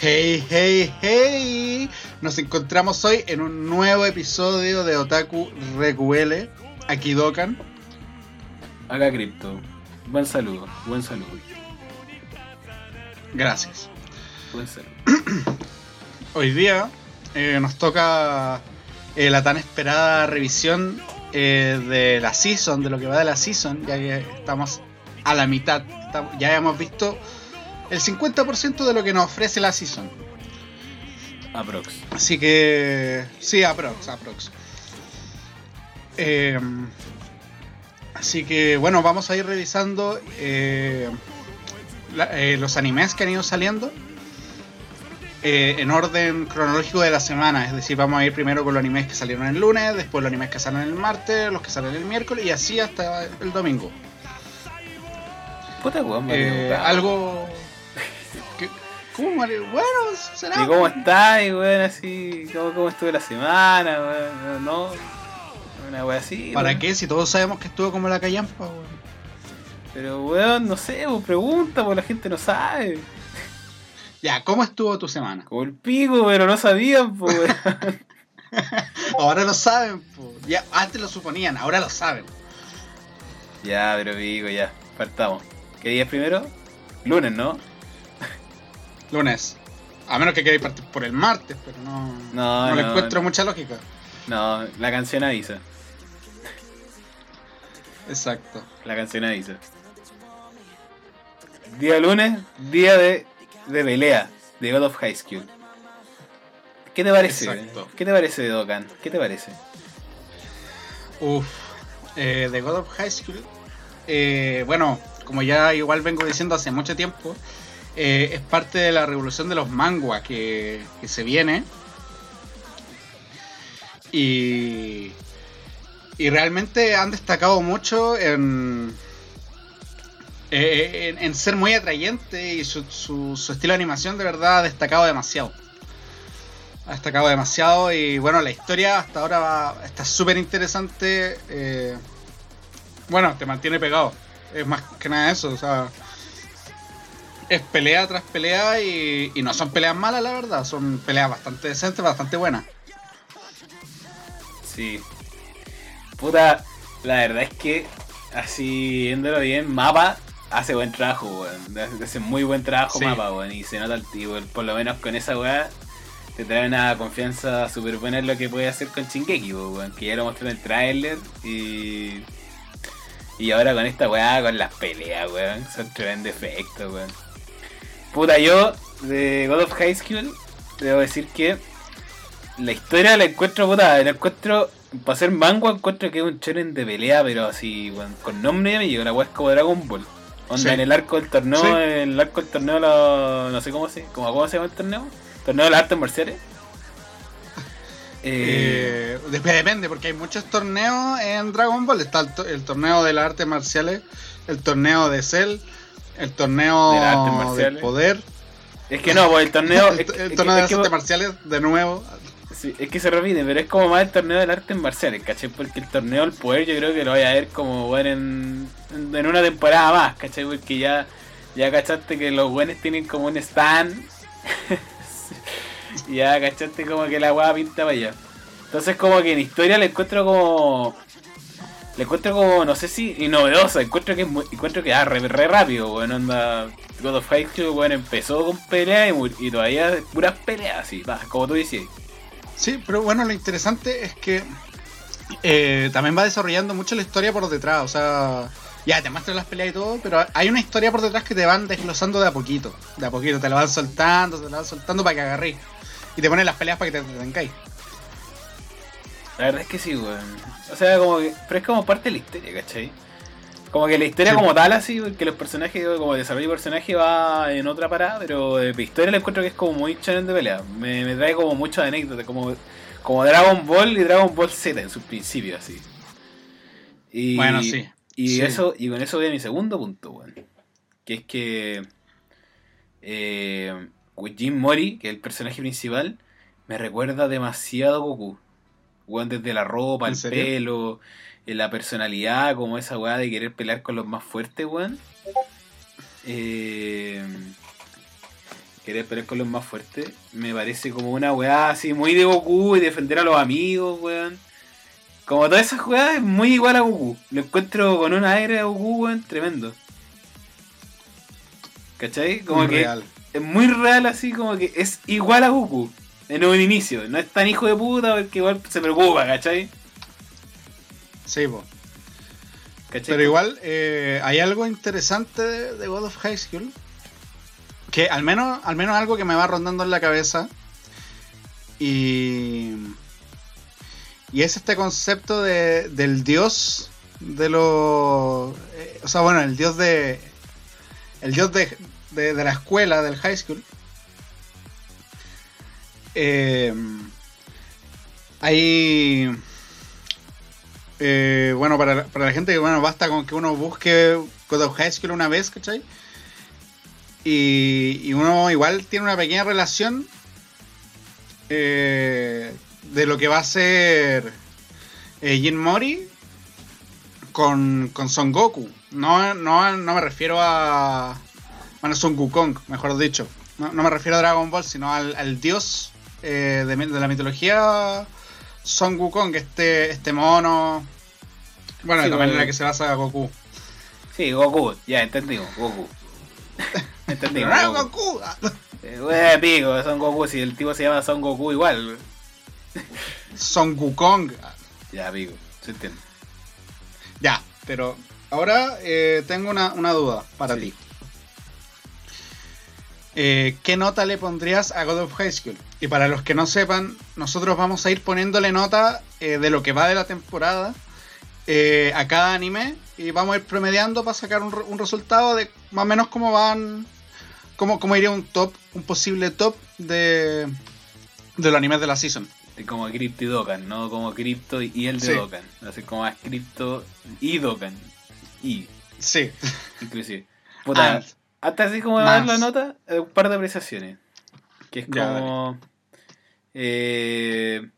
Hey, hey, hey. Nos encontramos hoy en un nuevo episodio de Otaku RQL. Aquí Dokan. Acá Crypto. Buen saludo, buen saludo. Gracias. Buen saludo. Hoy día eh, nos toca eh, la tan esperada revisión eh, de la season, de lo que va de la season, ya que estamos a la mitad. Estamos- ya hemos visto el 50% de lo que nos ofrece la season. Aprox. Así que. Sí, aprox, aprox. Eh, así que bueno, vamos a ir revisando eh, la- eh, los animes que han ido saliendo. eh, en orden cronológico de la semana, es decir, vamos a ir primero con los animes que salieron el lunes, después los animes que salen el martes, los que salen el miércoles y así hasta el domingo. Puta weón, Eh, algo. ¿Cómo, Mario? Bueno, será. ¿Y cómo estás, weón? Así, ¿cómo, cómo estuvo la semana, weón? ¿No? Una wea así. ¿Para qué? Si todos sabemos que estuvo como la callampa, weón. Pero weón, no sé, pues pregunta, pues la gente no sabe. Ya, ¿cómo estuvo tu semana? Como el pico, pero no sabían, pues. Ahora lo saben, po. Ya, antes lo suponían, ahora lo saben. ya, pero pico, ya. Partamos. ¿Qué día es primero? Lunes, ¿no? Lunes. A menos que queréis partir por el martes, pero no. No, le no, encuentro no. mucha lógica. No, la canción avisa. Exacto. La canción avisa. Día lunes, día de, de pelea de God of High School. ¿Qué te parece? Exacto. ¿Qué te parece de Dokkan? ¿Qué te parece? Uf. Eh, de God of High School. eh, bueno, como ya igual vengo diciendo hace mucho tiempo, eh, es parte de la revolución de los manguas que, que se viene. Y. Y realmente han destacado mucho en. eh, en, ser muy atrayente y su, su- su estilo de animación de verdad ha destacado demasiado. Ha destacado demasiado y bueno, la historia hasta ahora va- está súper interesante. eh, bueno, te mantiene pegado. Es más que nada eso, o sea. Es pelea tras pelea y, y no son peleas malas, la verdad. Son peleas bastante decentes, bastante buenas. Sí. Puta, la verdad es que así viéndolo bien, Mapa hace buen trabajo, weón. Hace muy buen trabajo Sí. Mapa, weón. Y se nota el tipo, por lo menos con esa weá, te trae una confianza súper buena en lo que puede hacer con Shingeki, weón. Que ya lo mostró en el tráiler y. Y ahora con esta weá, con las peleas, weón. Son tremendo efecto, weón. Puta, yo de God of High School, debo decir que la historia la encuentro puta, la encuentro para ser mango encuentro que es un shonen de pelea, pero así con nombre llegó la weá es como Dragon Ball. Onda Sí. en el arco del torneo, Sí. en el arco del torneo lo- no sé cómo se, como, ¿cómo se llama el torneo? Torneo de las artes marciales. Eh, Eh, dep- depende, porque hay muchos torneos en Dragon Ball. Está el, el torneo de las artes marciales, el torneo de Cell, el torneo De del poder, es que no, pues el torneo el, torneo de las artes marciales de nuevo. sí, es que se repite, pero es como más el torneo de las artes marciales, ¿cachai? Porque el torneo del poder yo creo que lo voy a ver como bueno en, en, en una temporada más, ¿cachai? Porque ya, ya cachaste que los buenos tienen como un stand. y ya cachaste como que la weá pinta para allá. Entonces como que en historia le encuentro como. Le encuentro como, no sé si, y novedosa, encuentro que encuentro que ah, re, re rápido, bueno, onda God of High School, bueno, empezó con peleas y, todavía puras peleas, así, como tú decías. Sí, pero bueno, lo interesante es que eh, también va desarrollando mucho la historia por detrás. O sea, ya te muestran las peleas y todo, pero hay una historia por detrás que te van desglosando de a poquito. De a poquito, te la van soltando, te la van soltando para que agarréis. Y te ponen las peleas para que te detengáis. La verdad es que sí, weón. O sea, como que, pero es como parte de la historia, ¿cachai? Como que la historia Sí. como tal, así, que los personajes, como el desarrollo de personaje va en otra parada, pero de historia le encuentro que es como muy channel de pelea. Me, me trae como muchas anécdotas, como, como Dragon Ball y Dragon Ball Z en sus principios, así. Y, Bueno, sí. Y Sí. eso, y con eso voy a mi segundo punto, weón. Que es que eh, Jim Mori, que es el personaje principal, me recuerda demasiado a Goku. Weón, desde la ropa, ¿En el serio? pelo, eh, la personalidad, como esa weá de querer pelear con los más fuertes, weón. Eh, querer pelear con los más fuertes, me parece como una weá así muy de Goku y defender a los amigos, weón. Como todas esas jugadas es muy igual a Goku. Lo encuentro con un aire a Goku, weón, tremendo. ¿Cachai? Como Muy que real. es muy real así, como que es igual a Goku. En un inicio. No es tan hijo de puta porque igual se preocupa, ¿cachai? Sí, po. ¿Cachai? Pero igual eh, hay algo interesante de, de God of High School. Que al menos, al menos algo que me va rondando en la cabeza. Y. Y es este concepto de, del dios de los. eh, o sea, bueno, el dios de. El dios de, de, de la escuela, del high school. Eh, hay. Eh, bueno, para, para la gente que bueno, basta con que uno busque God of High School una vez, ¿cachai? Y, y uno igual tiene una pequeña relación eh, de lo que va a ser eh, Jin Mori con, con Son Goku. No, no, no me refiero a. Bueno, Son Wukong, mejor dicho. No, me refiero a Dragon Ball, sino al dios eh, de, la mitología Son Wukong, este, este mono. Bueno, Sí, de la manera que se basa Goku. Sí, Goku, ya entendimos, Goku. Pero entendimos. no es Goku. Goku. ah. Eh, pico, Son Goku, si el tipo se llama Son Goku igual. Son Wukong. Ya, pico, se entiende. Ya, pero ahora eh, tengo una, una duda para Sí. ti. Eh, ¿Qué nota le pondrías a God of High School? Y para los que no sepan, nosotros vamos a ir poniéndole nota eh, de lo que va de la temporada eh, a cada anime y vamos a ir promediando para sacar un, re- un resultado de más o menos cómo van, cómo, cómo iría un top, un posible top de, de los animes de la season. Como Crypto y Dokkan, no como Crypto y el de Sí. Dokkan. Así como más Crypto y Dokkan. Y, Sí. inclusive. Puta, And. hasta así como dar la nota, eh, un par de apreciaciones. Que es Ya, como. eh,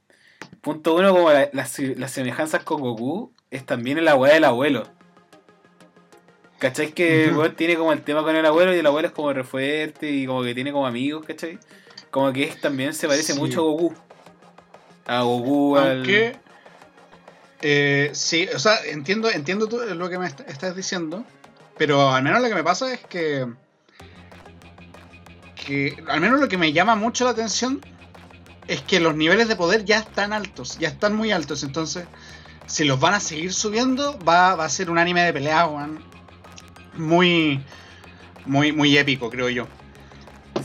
punto uno, como la- las, las semejanzas con Goku, es también el weá del abuelo. ¿Cachai? Que weón tiene como el tema con el abuelo y el abuelo es como re fuerte y como que tiene como amigos, ¿cachai? Como que es, también se parece Sí. mucho a Goku. A Goku, al. Aunque. eh, sí, o sea, entiendo, entiendo tú lo que me est- estás diciendo. Pero al menos lo que me pasa es que. Que al menos lo que me llama mucho la atención es que los niveles de poder ya están altos, ya están muy altos. Entonces, si los van a seguir subiendo, va, va a ser un anime de pelea, weón, Muy. Muy, muy épico, creo yo.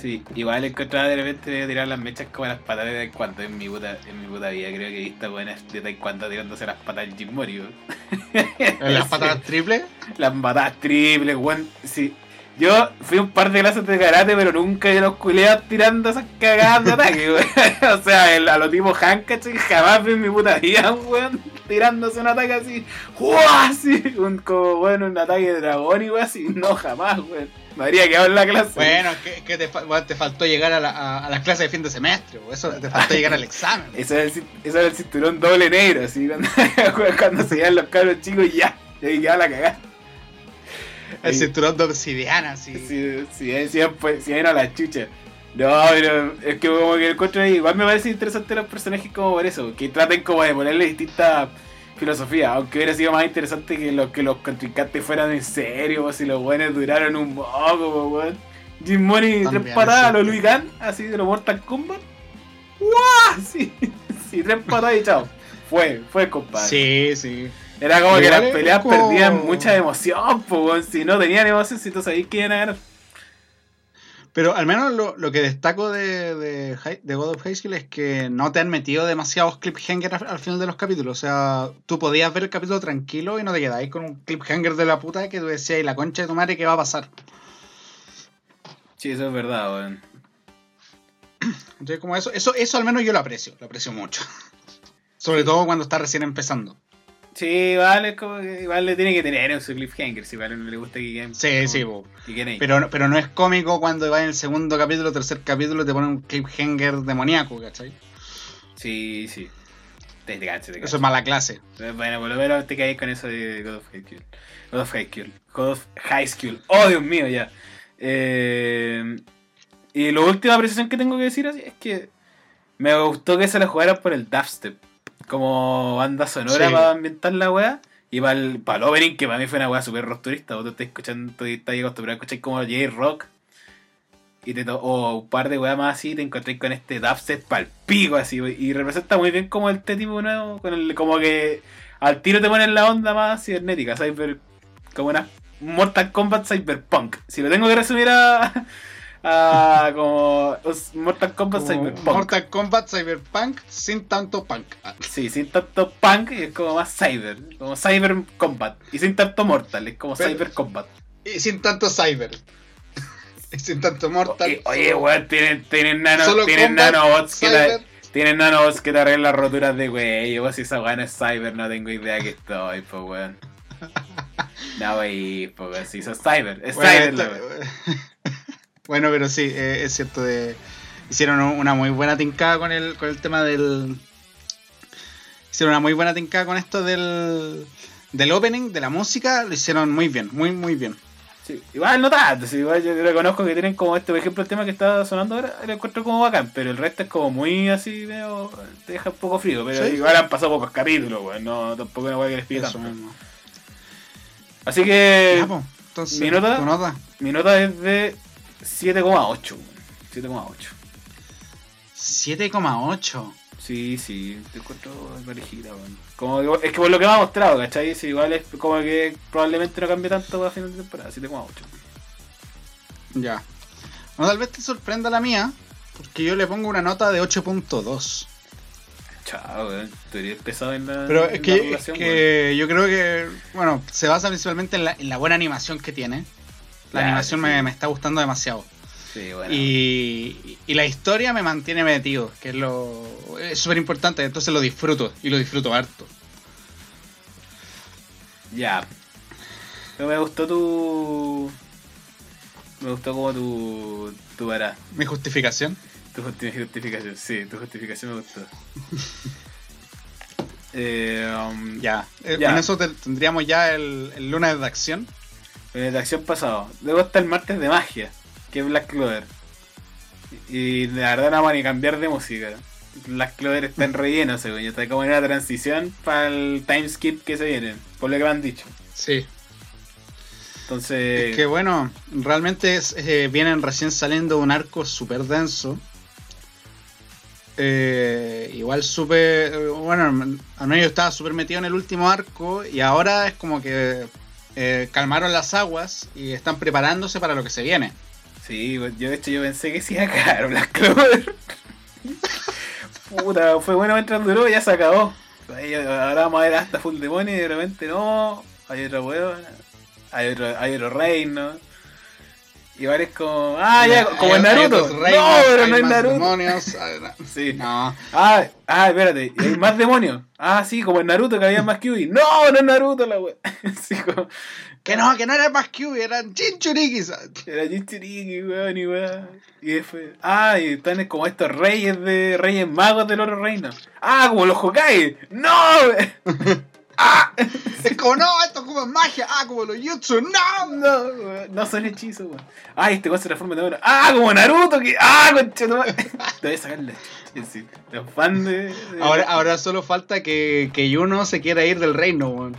Sí, igual encontraba de repente de tirar las mechas como las patadas de taekwondo en mi puta, en mi puta vida. Creo que he visto buenas de taekwondo tirándose las patas en Jim Mori. Las Sí. patadas triples. Las patadas triples, weón. Sí. Yo fui un par de clases de karate, pero nunca vi a los culeados tirando esas cagadas de ataque, weón. o sea, el- a los tipos Hankach jamás vi en mi puta vida, weón, tirándose un ataque así. Así, un, como, bueno, un ataque de dragón y weón, así. No, jamás, weón. Me habría quedado en la clase. Bueno, que, te, faltó llegar a, la- a- a las clases de fin de semestre, o eso te faltó llegar al examen. Ese era, el, era el cinturón doble negro, así, cuando, cuando se iban los cabros chicos y ya, y ahí quedaba la cagada. El Sí. cinturón de obsidiana. Sí, sí, sí, pues, sí, era la chucha. No, pero es que como que el encuentro ahí, igual me parece interesante los personajes como por eso, que traten como de ponerle distintas filosofías, aunque hubiera sido más interesante que los que los contrincantes fueran en serio, o si los buenos duraron un poco, po, weón. Jim Money, tres patadas los Luis Gunn, así de los Mortal Kombat. ¡Guau! Sí, sí, tres patadas y chao. Fue, fue compadre. Sí, sí. Era como que las peleas como- perdían mucha emoción, weón. Si no tenían emoción, si tú sabías que iban a ganar. Pero al menos lo, lo que destaco de, de, God of High School es que no te han metido demasiados cliffhangers al, al final de los capítulos. O sea, tú podías ver el capítulo tranquilo y no te quedáis con un cliffhanger de la puta que tú decías, y la concha de tu madre, ¿qué va a pasar? Sí, eso es verdad, weón. Entonces, como eso, eso, eso al menos yo lo aprecio, lo aprecio mucho. Sobre todo cuando está recién empezando. Sí, vale, como que igual le tiene que tener en su cliffhanger, si vale no le gusta que queden. Sí, como- sí, que. Pero, no- pero no es cómico cuando va en el segundo capítulo, tercer capítulo, te ponen un cliffhanger demoníaco, ¿cachai? Sí, sí. Te, te cacho, te cacho. Eso es mala clase. Bueno, por lo menos te caes con eso de God of High School. God of High School. God of High School. Oh, Dios mío, ya. Eh, Y la última apreciación que tengo que decir así es que me gustó que se la jugaran por el dubstep. Como banda sonora Sí. para ambientar la weá. Y para el, para el opening, que para mí fue una weá súper rupturista. Vos te estás escuchando, te estás acostumbrado a escuchar como J-Rock. Y te o un par de weas más así, te encontré con este dubstep pal pico así. Y representa muy bien como este tipo nuevo. Con el, como que al tiro te ponen la onda más cibernética. Cyber, como una Mortal Kombat Cyberpunk. Si lo tengo que resumir a. a como Mortal Kombat Como Cyberpunk. Mortal Kombat Cyberpunk sin tanto punk. Ah, Sí, sin tanto punk es como más cyber, como cyber combat. Y sin tanto mortal, es como Pero- cyber combat. Y sin tanto cyber. y sin tanto mortal. Oye, oye, weón, tienen, tienen, nano, tienen combat, nanobots que cyber. te, tienen nanobots que te arreglan las roturas de güey. Vos si esa weón es cyber, no tengo idea que estoy, pues weón. No, wey, pues weón, si sos cyber, es Bueno, cyber. bueno, pero sí, eh, es cierto. De, hicieron una muy buena tincada con el, con el tema del. Hicieron una muy buena tincada con esto del, del opening, de la música. Lo hicieron muy bien, muy, muy bien. Sí, igual no tanto, sí, igual yo reconozco que tienen como este, por ejemplo, el tema que está sonando ahora, lo encuentro como bacán, pero el resto es como muy así, medio, te deja un poco frío, pero Sí. igual han pasado pocos capítulos, weón, no, tampoco es una weá que les pide tanto. mismo. Así que Ya, po, entonces, ¿mi nota. mi nota es de 7,8, weón, 7,8. 7,8. Sí, sí, te encuentro parejita, weón. Como que- es que por lo que me ha mostrado, ¿cachai? Sí, igual es como que probablemente no cambie tanto para final de temporada, 7,8. Ya. No, tal vez te sorprenda la mía, porque yo le pongo una nota de 8.2. Chao, weón, tú eres pesado en la, Pero en es la que, es que yo creo que, bueno, se basa principalmente en la, en la buena animación que tiene. La Claro, animación sí. me, me está gustando demasiado. Sí, bueno. Y, y la historia me mantiene metido, que es lo es súper importante, entonces lo disfruto y lo disfruto harto. Ya. Pero me gustó tu. Me gustó como tu. Tu vara. Mi justificación. Tu justi- justificación. Sí, tu justificación me gustó. eh, um, Ya. Eh, Ya. Con eso te- tendríamos ya el, el lunes de acción. Eh, de acción pasado. Luego está el martes de magia, que es Black Clover. Y la verdad no vamos a ni cambiar de música. Black Clover está en relleno, según yo. Está como en una transición para el time skip que se viene, por lo que me han dicho. Sí. Entonces. Es que bueno, realmente eh, vienen recién saliendo un arco súper denso. Eh, igual súper. eh, Bueno, al menos yo estaba súper metido en el último arco y ahora es como que eh, calmaron las aguas y están preparándose para lo que se viene. Sí, yo de hecho yo pensé que sí iba a caer Black Clover. Puta, fue bueno mientras duró y ya se acabó. Ahora vamos a ver hasta Full Demonio y de repente no, hay otro weón, hay otro, hay otro reino. Y ahora es como, ah, ya, como Hay- en hay Naruto. reinos, no, pero hay no es más Naruto. demonios, ah, Sí. No, Ah, ah, espérate, y hay más demonios. Ah, sí, como en Naruto que había más Kyuubi. No, no es Naruto la wea. Sí, como, que no, que no era más Q, eran Chinchurikis. Era Jinchuriki, weón, y weón. Y después. Ah, y están como estos reyes de. reyes magos del oro reino. Ah, como los Hokage. ¡No! ¡Ah! Es como, no, esto es como magia. Ah, como los Jutsu, no. No, no son hechizos, weón. Ah, este weón se transforma en oro. Ah, como Naruto, que. Ah, concha madre. Te voy a sacar la sí. Los fans de. de- Ahora, ahora solo falta que, que Yuno se quiera ir del reino, weón.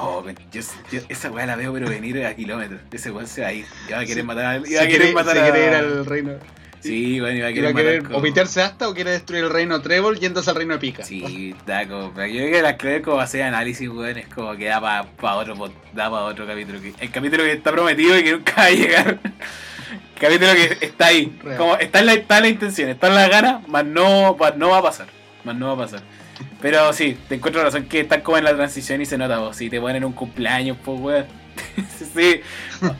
Oh, yo, yo esa weá la veo, pero venir a kilómetros. Ese weón se va a ir. Y va a querer matar a. Y va Se a querer matar se a. quiere ir al reino. Sí, y va a ¿Y va querer a querer o pitearse hasta o quiere destruir el reino Trébol yéndose al reino de Pica? Sí, da como. pero Yo creo que la clave como hacer análisis, weón, es como que da para otro pod- da para otro capítulo. El capítulo que está prometido y que nunca va a llegar. El capítulo que está ahí. Real. Como está en la, está en la intención, está en la gana, más no, más no va a pasar. Más no va a pasar. Pero sí, te encuentro razón que están como en la transición y se nota vos. Si te ponen un cumpleaños, pues weón. sí,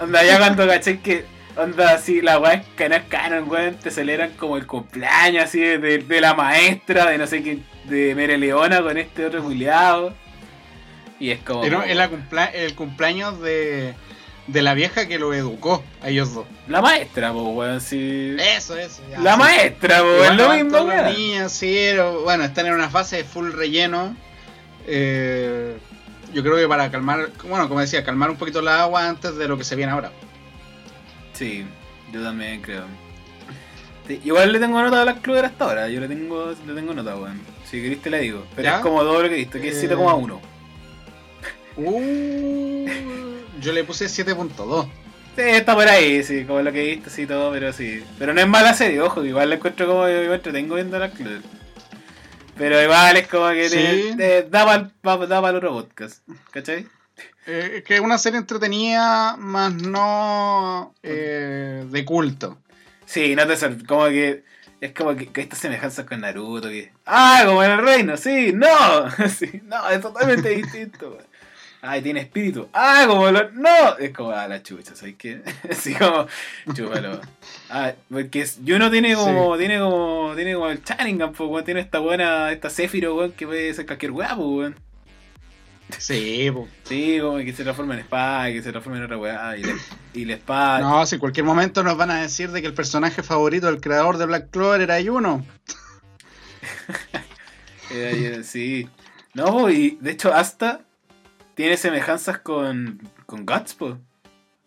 onda ya cuando caché que onda así, la weá es es canon, weón, te celebran como el cumpleaños así de, de- la maestra, de no sé quién, de Mere Leona con este otro culiado. Y es como. Pero es la el cumpleaños de, de la vieja que lo educó a ellos dos. La maestra, pues weón, sí. Eso, eso. ya, la sí. maestra, pues, es lo mismo, weón. niños, sí, pero, bueno, están en una fase de full relleno. Eh, yo creo que para calmar, bueno, como decía, calmar un poquito la agua antes de lo que se viene ahora. Sí, yo también creo. Igual le tengo nota a Black Clover hasta ahora. Yo le tengo, le tengo nota, weón. Si querés te la digo. Pero ¿Ya? es como todo lo que he visto, que es Eh, 7,1. Uh, yo le puse 7.2. Sí, está por ahí, sí, como lo que he visto, sí, todo, pero sí. Pero no es mala serie, ojo, que igual la encuentro como yo entretengo viendo Black Clover. Pero igual es como que te, Sí. te da para el otro podcast, ¿cachai? Eh, que es una serie entretenida, más no eh, de culto. Sí, no te sor- como que es como que, que estas semejanzas con Naruto que ah, como en el reino, sí, no, sí, no, es totalmente distinto. weón. Ay, tiene espíritu. Ah, como lo no, es como a la chucha, ¿sabes qué? Así como chúpalo. Ah, porque Juno tiene como tiene como tiene como el pues, weón, tiene esta buena esta weón, que puede ser cualquier pues, weón. Sí, po. Sí, como que se transforma en espada, que se transforma en otra weá y la, y la espada No, si en cualquier momento nos van a decir de que el personaje favorito del creador de Black Clover era Yuno. Era sí. No, po, y de hecho hasta tiene semejanzas con, con Guts, po.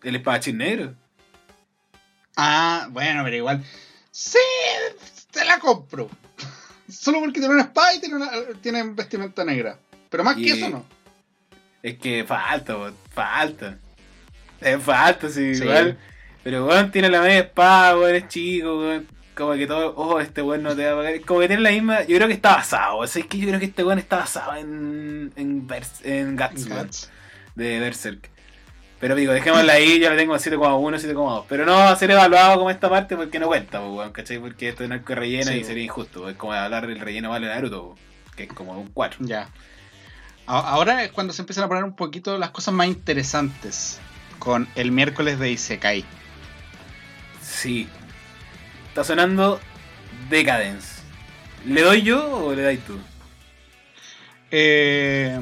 El espadachín negro. Ah, bueno, pero igual. Sí, te la compro. Solo porque tiene una espada y tiene, una- tiene vestimenta negra. Pero más Y- que eso no. Es que falta, falta. Es falta, sí, Sí. igual. Pero weón tiene la media espada, weón, es chico, weón. Como que todo, oh, este weón no te va a pagar. Como que tiene la misma. Yo creo que está basado, o sea, es que yo creo que este weón está basado en. en, en Guts, weón. Guts. de Berserk. Pero digo, dejémosla ahí, yo la tengo en 7,1, 7,2. Pero no va a ser evaluado como esta parte porque no cuenta, weón, ¿cachai? Porque esto es un arco de relleno Sí, y sería injusto. Es como hablar del relleno vale Naruto, po, que es como un 4. Ya. Ahora es cuando se empiezan a poner un poquito las cosas más interesantes. Con el miércoles de Isekai. Sí. Está sonando Decadence. ¿Le doy yo o le dais tú? Eh,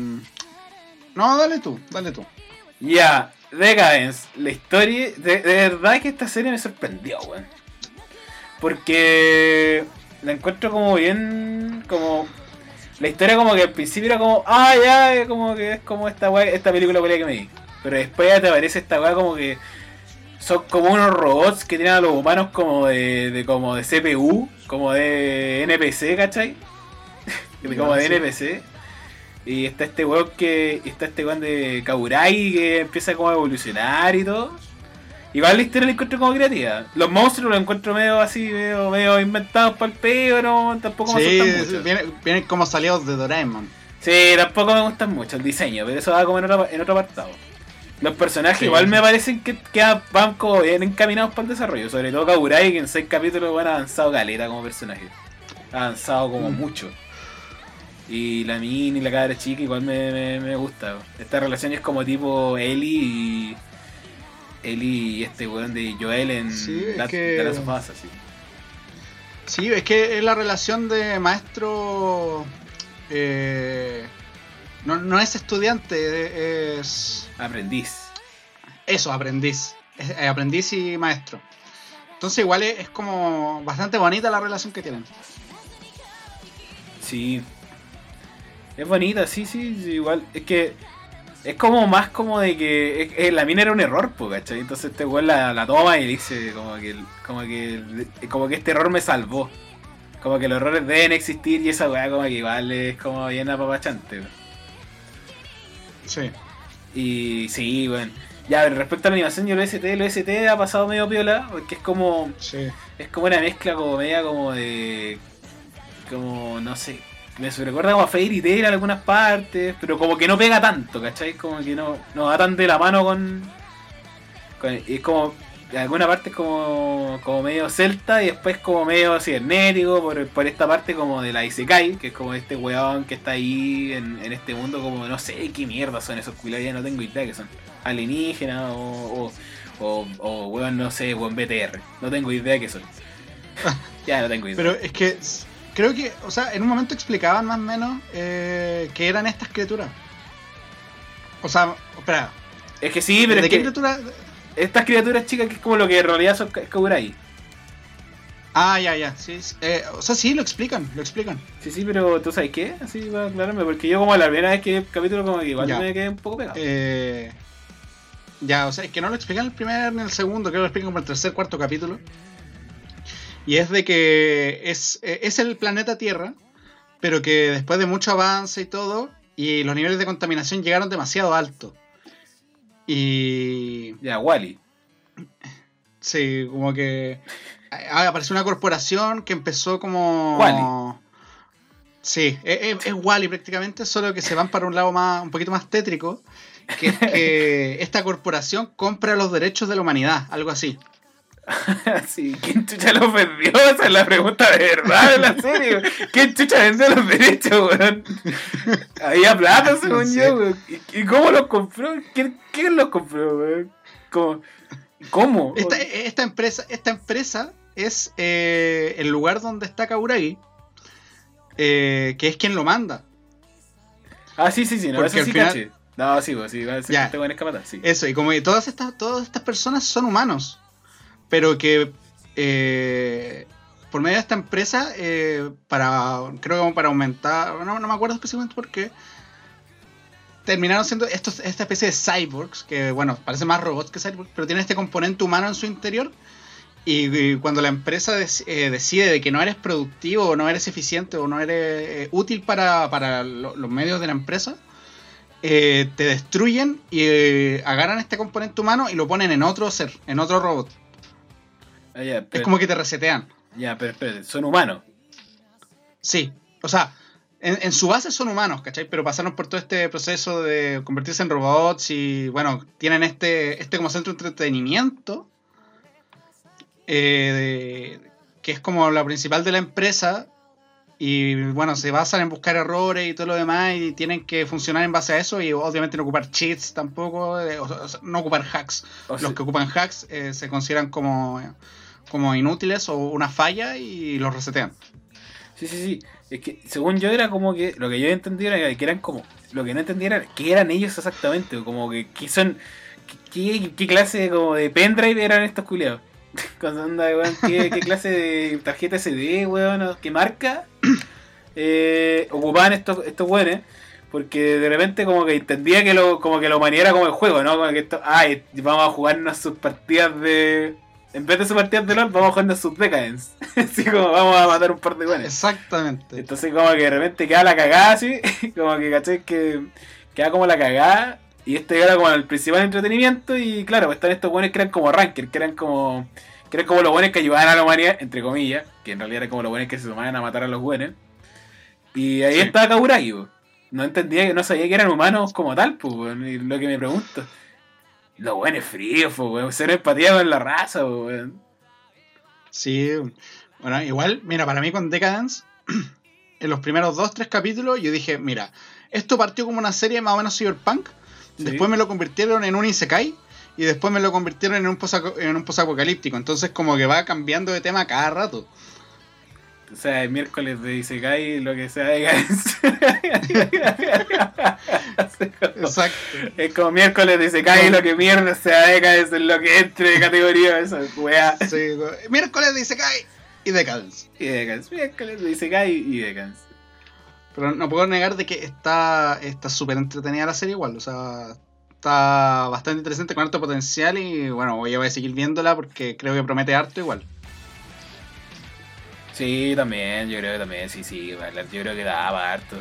no, dale tú, dale tú. Ya, Decadence. La historia. De, de verdad que esta serie me sorprendió, weón. Porque la encuentro como bien. Como. La historia como que al principio era como. Ah, ya, como que es como esta weá, esta película que me di. Pero después ya te aparece esta weá como que. Son como unos robots que tienen a los humanos como de, de como de CPU, como de NPC, ¿cachai? Como de. NPC. Y está este weón que. Está este weón de Kaburai que empieza como a evolucionar y todo. Igual la historia la encuentro como creativa. Los monstruos los encuentro medio así, medio, medio inventados para el peo, no, tampoco me Sí, asustan mucho. vienen, vienen como salidos de Doraemon. Sí, tampoco me gustan mucho el diseño, pero eso va como en otro, en otro apartado. Los personajes Sí. igual me parecen que, que van como bien encaminados para el desarrollo, sobre todo Kaburai, que en seis capítulos van avanzado caleta como personaje. Ha avanzado como Mm. mucho. Y la mini y la cabra chica igual me, me, me gusta. Esta relación es como tipo Ellie y. Ellie y este weón de Joel en Sí, la, que- de Last of Us, así. Sí, es que es la relación de maestro. eh, no, no es estudiante, es. Aprendiz. Eso, aprendiz. Es, eh, aprendiz y maestro. Entonces, igual es, es como bastante bonita la relación que tienen. Sí. Es bonita, sí, sí, sí, igual. Es que es como más como de que es- es- la mina era un error, po, ¿cachai? Entonces este weón la, la toma y dice como que, como que como que este error me salvó. Como que los errores deben existir y esa weá como que igual es como bien apapachante. Sí. Y sí, bueno. Ya, respecto a la animación y el OST, el OST ha pasado medio piola, porque es como Sí. es como una mezcla como media como de. como no sé. Me recuerda como a Fairy Tail en algunas partes, pero como que no pega tanto, ¿cachai? Como que no, no va tan de la mano con. con es como. En alguna parte es como, como medio celta y después como medio cibernético por, por esta parte como de la Isekai, que es como este weón que está ahí en, en este mundo como no sé qué mierda son esos cuilados, ya no tengo idea que son alienígenas o, o, o, o weón no sé, weón BTR, no tengo idea qué son. ya no tengo idea. Pero es que creo que, o sea, en un momento explicaban más o menos eh, que eran estas criaturas. O sea, espera, es que sí, pero ¿de es qué que criatura? estas criaturas chicas que es como lo que en realidad son Ka- Kaburai. Ah, ya, ya, sí. sí. Eh, o sea, sí, lo explican, lo explican. Sí, sí, pero ¿tú sabes qué? Así para aclararme, porque yo como la primera vez que el capítulo como que igual Ya. me quedé un poco pegado. Eh, ya, o sea, es que no lo explican el primer ni el segundo, creo que lo explican como el tercer, cuarto capítulo. Y es de que es, eh, es el planeta Tierra, pero que después de mucho avance y todo, y los niveles de contaminación llegaron demasiado altos. Y. Ya, Wally. Sí, como que. ah, Apareció una corporación que empezó como. Wall-E. Sí, es, es, es Wally prácticamente, solo que se van para un lado más, un poquito más tétrico. Que es que esta corporación compra los derechos de la humanidad, algo así. sí, ¿quién chucha lo perdió? Esa es la pregunta de verdad de la serie. ¿Quién chucha vende los derechos, weón? Había plata, según No sé. yo, weón. ¿Y, cómo los compró? ¿Quién, quién los compró, weón? ¿Cómo? ¿Cómo? Esta, esta empresa, esta empresa es eh, el lugar donde está Kauragi, eh, que es quien lo manda. Ah, sí, sí, sí, no, Porque eso sí final- caché. No, sí, pues sí, va a ser Ya. que sí. Eso, y como todas estas, todas estas personas son humanos, pero que eh, por medio de esta empresa, eh, para creo que para aumentar, no, no me acuerdo específicamente por qué, terminaron siendo estos, esta especie de cyborgs, que bueno, parece más robots que cyborgs, pero tienen este componente humano en su interior. Y, cuando la empresa eh, decide de que no eres productivo, o no eres eficiente, o no eres útil para, para lo- los medios de la empresa, te destruyen y agarran este componente humano y lo ponen en otro ser, en otro robot. Ah, Es como que te resetean. ya, pero espérate, son humanos. Sí, o sea, en, en su base son humanos, ¿cachai? Pero pasaron por todo este proceso de convertirse en robots y, bueno, tienen este, este como centro de entretenimiento, eh, de- que es como la principal de la empresa. Y bueno, se basan en buscar errores y todo lo demás y tienen que funcionar en base a eso y obviamente no ocupar cheats tampoco, eh, o no ocupar hacks. Los que ocupan hacks eh, se consideran como, como inútiles o una falla y los resetean. Sí, sí, sí. Es que según yo era como que lo que yo entendía era que eran como. Lo que no entendía era que eran ellos exactamente. Como que, que son. ¿Qué, qué, qué clase como de pendrive eran estos culiados? Con onda, weón, ¿qué, qué clase de tarjeta SD, weón? ¿Qué marca? Eh, ocupaban estos, estos weones. Porque de repente como que entendía que lo, como que la humanidad como el juego, ¿no? Como que esto, ay, vamos a jugarnos sus partidas de. En vez de sus partidas de LOL, vamos a jugarnos sus Decadence. Así como vamos a matar un par de weones. Exactamente. Entonces como que de repente queda la cagada así, como que caché que queda como la cagada y este era como el principal entretenimiento y claro, pues están estos buenos que eran como ranker, que eran como que eran como los buenos que ayudaban a la humanidad, entre comillas, que en realidad eran como los buenos que se tomaban a matar a los buenos. Y ahí Sí. estaba Kaburagi, po. no entendía, no sabía que eran humanos como tal, pues, lo que me pregunto. Los buenos fríos, pues, weón, cero empatía con la raza, pues, weón. Sí, bueno, igual, mira, para mí con Decadence, en los primeros dos, tres capítulos, yo dije, mira, esto partió como una serie más o menos cyberpunk, Sí. después me lo convirtieron en un isekai, y después me lo convirtieron en un, posaco- en un posapocalíptico, entonces como que va cambiando de tema cada rato. O sea, el miércoles de Isekai, lo que sea de Exacto. Es como miércoles de Isekai, lo que mierda sea Decadence es lo que entre de categoría, eso, weá. Sí, miércoles de isekai y Decadence. Y Decadence, miércoles de Isekai y Decadence. Pero no puedo negar de que está está súper entretenida la serie igual, o sea, está bastante interesante con harto potencial y bueno, voy a seguir viéndola porque creo que promete harto igual. Sí, también, yo creo que también, sí, sí, yo creo que daba harto.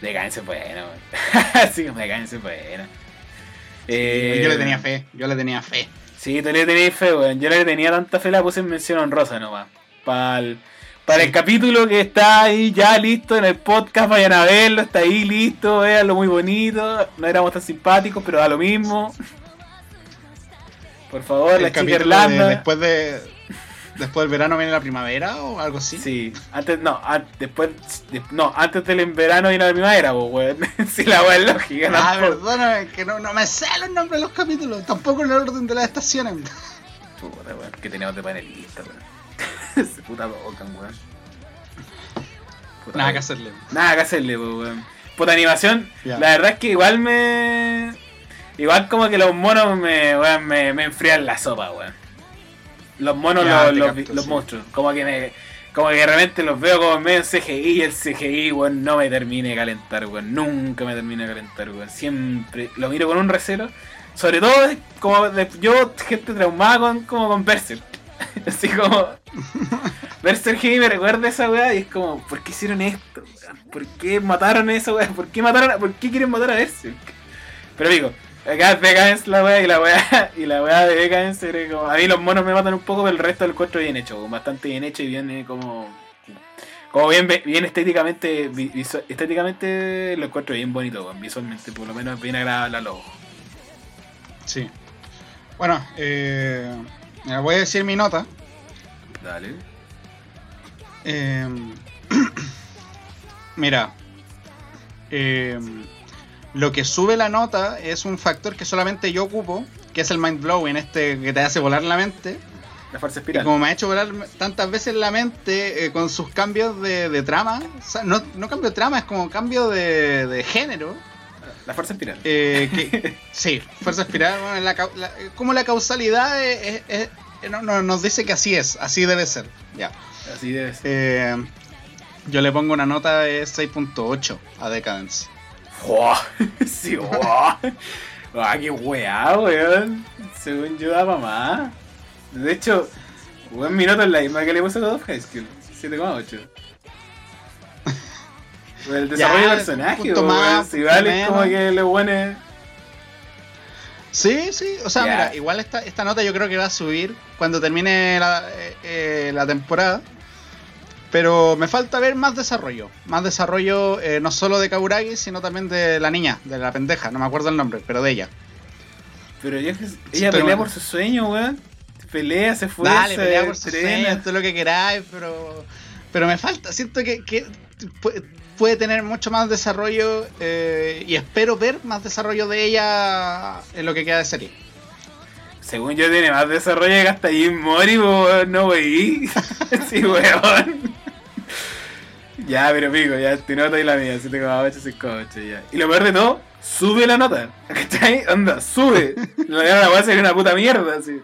Decadence es bueno, sí, Decadence es bueno. Eh, yo le tenía fe, yo le tenía fe. Sí, tú le tenías fe, weón. Yo le tenía tanta fe, la puse en mención honrosa nomás. Para el, para el capítulo que está ahí ya listo en el podcast, vayan a verlo, está ahí listo, véanlo muy bonito. No éramos tan simpáticos, pero da lo mismo. Por favor, El la chica Irlanda. de- después de después del verano viene la primavera o algo así. Sí, antes, no, después, de- no, antes del verano y la primavera, pues, weón. si la weá es lógica, Ah, tampoco. perdóname, que no, no me sé los nombres de los capítulos, tampoco en el orden de las estaciones. Puta, weón, que tenemos de panelista, weón. Se puta bocan, weón. Puta, Nada weón. que hacerle. Nada que hacerle, pues, weón. Puta animación, la verdad es que igual me. Igual como que los monos me, weón, me, me enfrían la sopa, weón. Los monos, Ya, los, los, capto, los sí. monstruos. Como que me. Como que de repente los veo como medio en CGI y el CGI, weón, no me termine de calentar, weón. Nunca me termina de calentar, weón. Siempre lo miro con un recelo. Sobre todo, como de- yo, gente traumada con, como con Berserk. Así como. Berserk me recuerda esa weá y es como, ¿por qué hicieron esto? weón? ¿Por qué mataron a esa weá? ¿Por qué mataron a, ¿Por qué quieren matar a Berserk? Pero digo, acá es Decadence la weá y la weá y la weá de Decadence era como. A mí los monos me matan un poco, pero el resto del encuentro bien hecho, bastante bien hecho y bien eh, como. Como bien, bien estéticamente, vi- visu- estéticamente lo encuentro bien bonito, visualmente, por lo menos bien agradable a los ojos. Sí. Bueno, eh, voy a decir mi nota. Dale. Eh, mira, eh, lo que sube la nota es un factor que solamente yo ocupo, que es el mind blowing, este que te hace volar la mente. La fuerza Y espiral. como me ha hecho volar tantas veces la mente eh, con sus cambios de, de trama, o sea, no, no cambio de trama, es como cambio de, de género. La fuerza espiral. eh, que, sí, fuerza espiral, bueno, la la- como la causalidad es- es- es- no- no- nos dice que así es, así debe ser. Ya. Así debe ser. Eh, yo le pongo una nota de 6.8 a Decadence. ¡Fua! Sí, ¡fua! ¡Ah, qué weá, weón! Según yo daba más. De hecho, weón, mi nota es la misma que le puse a God of High School. 7,8. Pues El desarrollo Ya, de personaje, weón. más, Si vale, menos. como que le pone. Sí, sí, o sea, Ya. mira, igual esta, esta nota yo creo que va a subir cuando termine la, eh, eh, la temporada. Pero me falta ver más desarrollo. Más desarrollo eh, no solo de Kaburagi, sino también de la niña, de la pendeja. No me acuerdo el nombre, pero de ella. Pero ella Sí, pelea bueno. por su sueño, weón. Pelea, se esfuerza, Dale, pelea por sus entrena. sueños, todo lo que queráis, pero, pero me falta. Siento que, que pu- puede tener mucho más desarrollo eh, y espero ver más desarrollo de ella en lo que queda de serie. Según yo tiene más desarrollo que hasta Jim Mori, no wey. sí, weón. Ya, pero pico, ya tu nota y la mía, 7,8, 5,8 ya. Y lo peor de todo, sube la nota. ¿Cachai? Anda, sube. La la weá sería una puta mierda, así.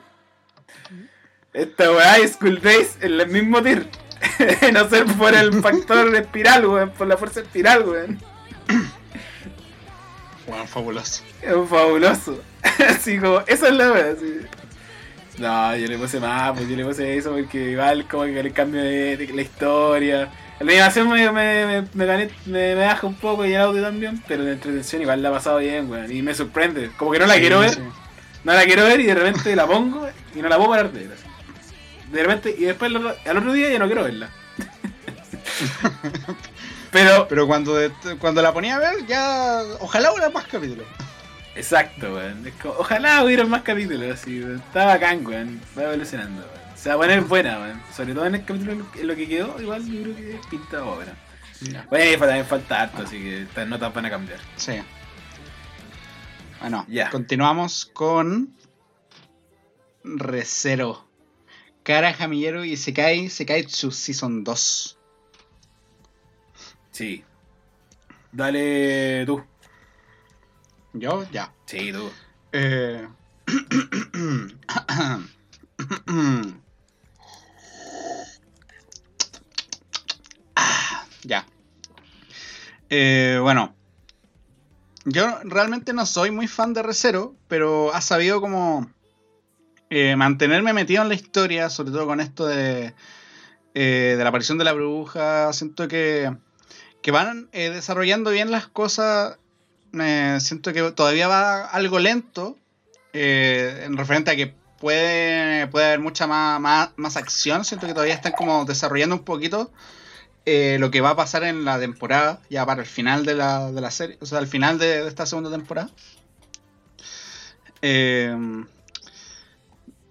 Esta weá y School Days en el mismo tier. no ser por el factor espiral, weón, por la fuerza espiral, weón. Bueno, fabuloso. Es fabuloso. Así como, esa es la wea, así. No, yo le puse más, pues yo le puse eso porque igual como que el cambio de, de la historia. La animación me, me, me, me, baja un poco y el audio también, pero la entretención igual la ha pasado bien, weón. Y me sorprende. Como que no la quiero ver, no la quiero ver y de repente la pongo y no la puedo parar de ver. De repente, y después al otro- día ya no quiero verla. pero Pero cuando, cuando la ponía a ver, ya. Ojalá hubiera más capítulos. Exacto, weón. Ojalá hubiera más capítulos. Está bacán, weón. Va evolucionando, weón. Se va a poner buena, weón. Sobre todo en el capítulo en lo que quedó, igual yo creo que pinta buena. Bueno, y también falta harto, así que estas notas van a cambiar. Sí. Bueno, Ya. continuamos con. Recero. Kara Jamillero y Sekai Sekaitsu Season 2. Sí. Dale tú. Yo, ya. Sí, tú. Eh... Ah, ya. Eh, bueno. Yo realmente no soy muy fan de Recero, pero ha sabido como eh, mantenerme metido en la historia, sobre todo con esto de, eh, de la aparición de la bruja. Siento que, que van eh, desarrollando bien las cosas. Siento que todavía va algo lento, eh, en referente a que puede, puede haber mucha más, más, más acción. Siento que todavía están como desarrollando un poquito eh, lo que va a pasar en la temporada, ya para el final de la, de la serie, o sea, al final de, esta segunda temporada. Eh,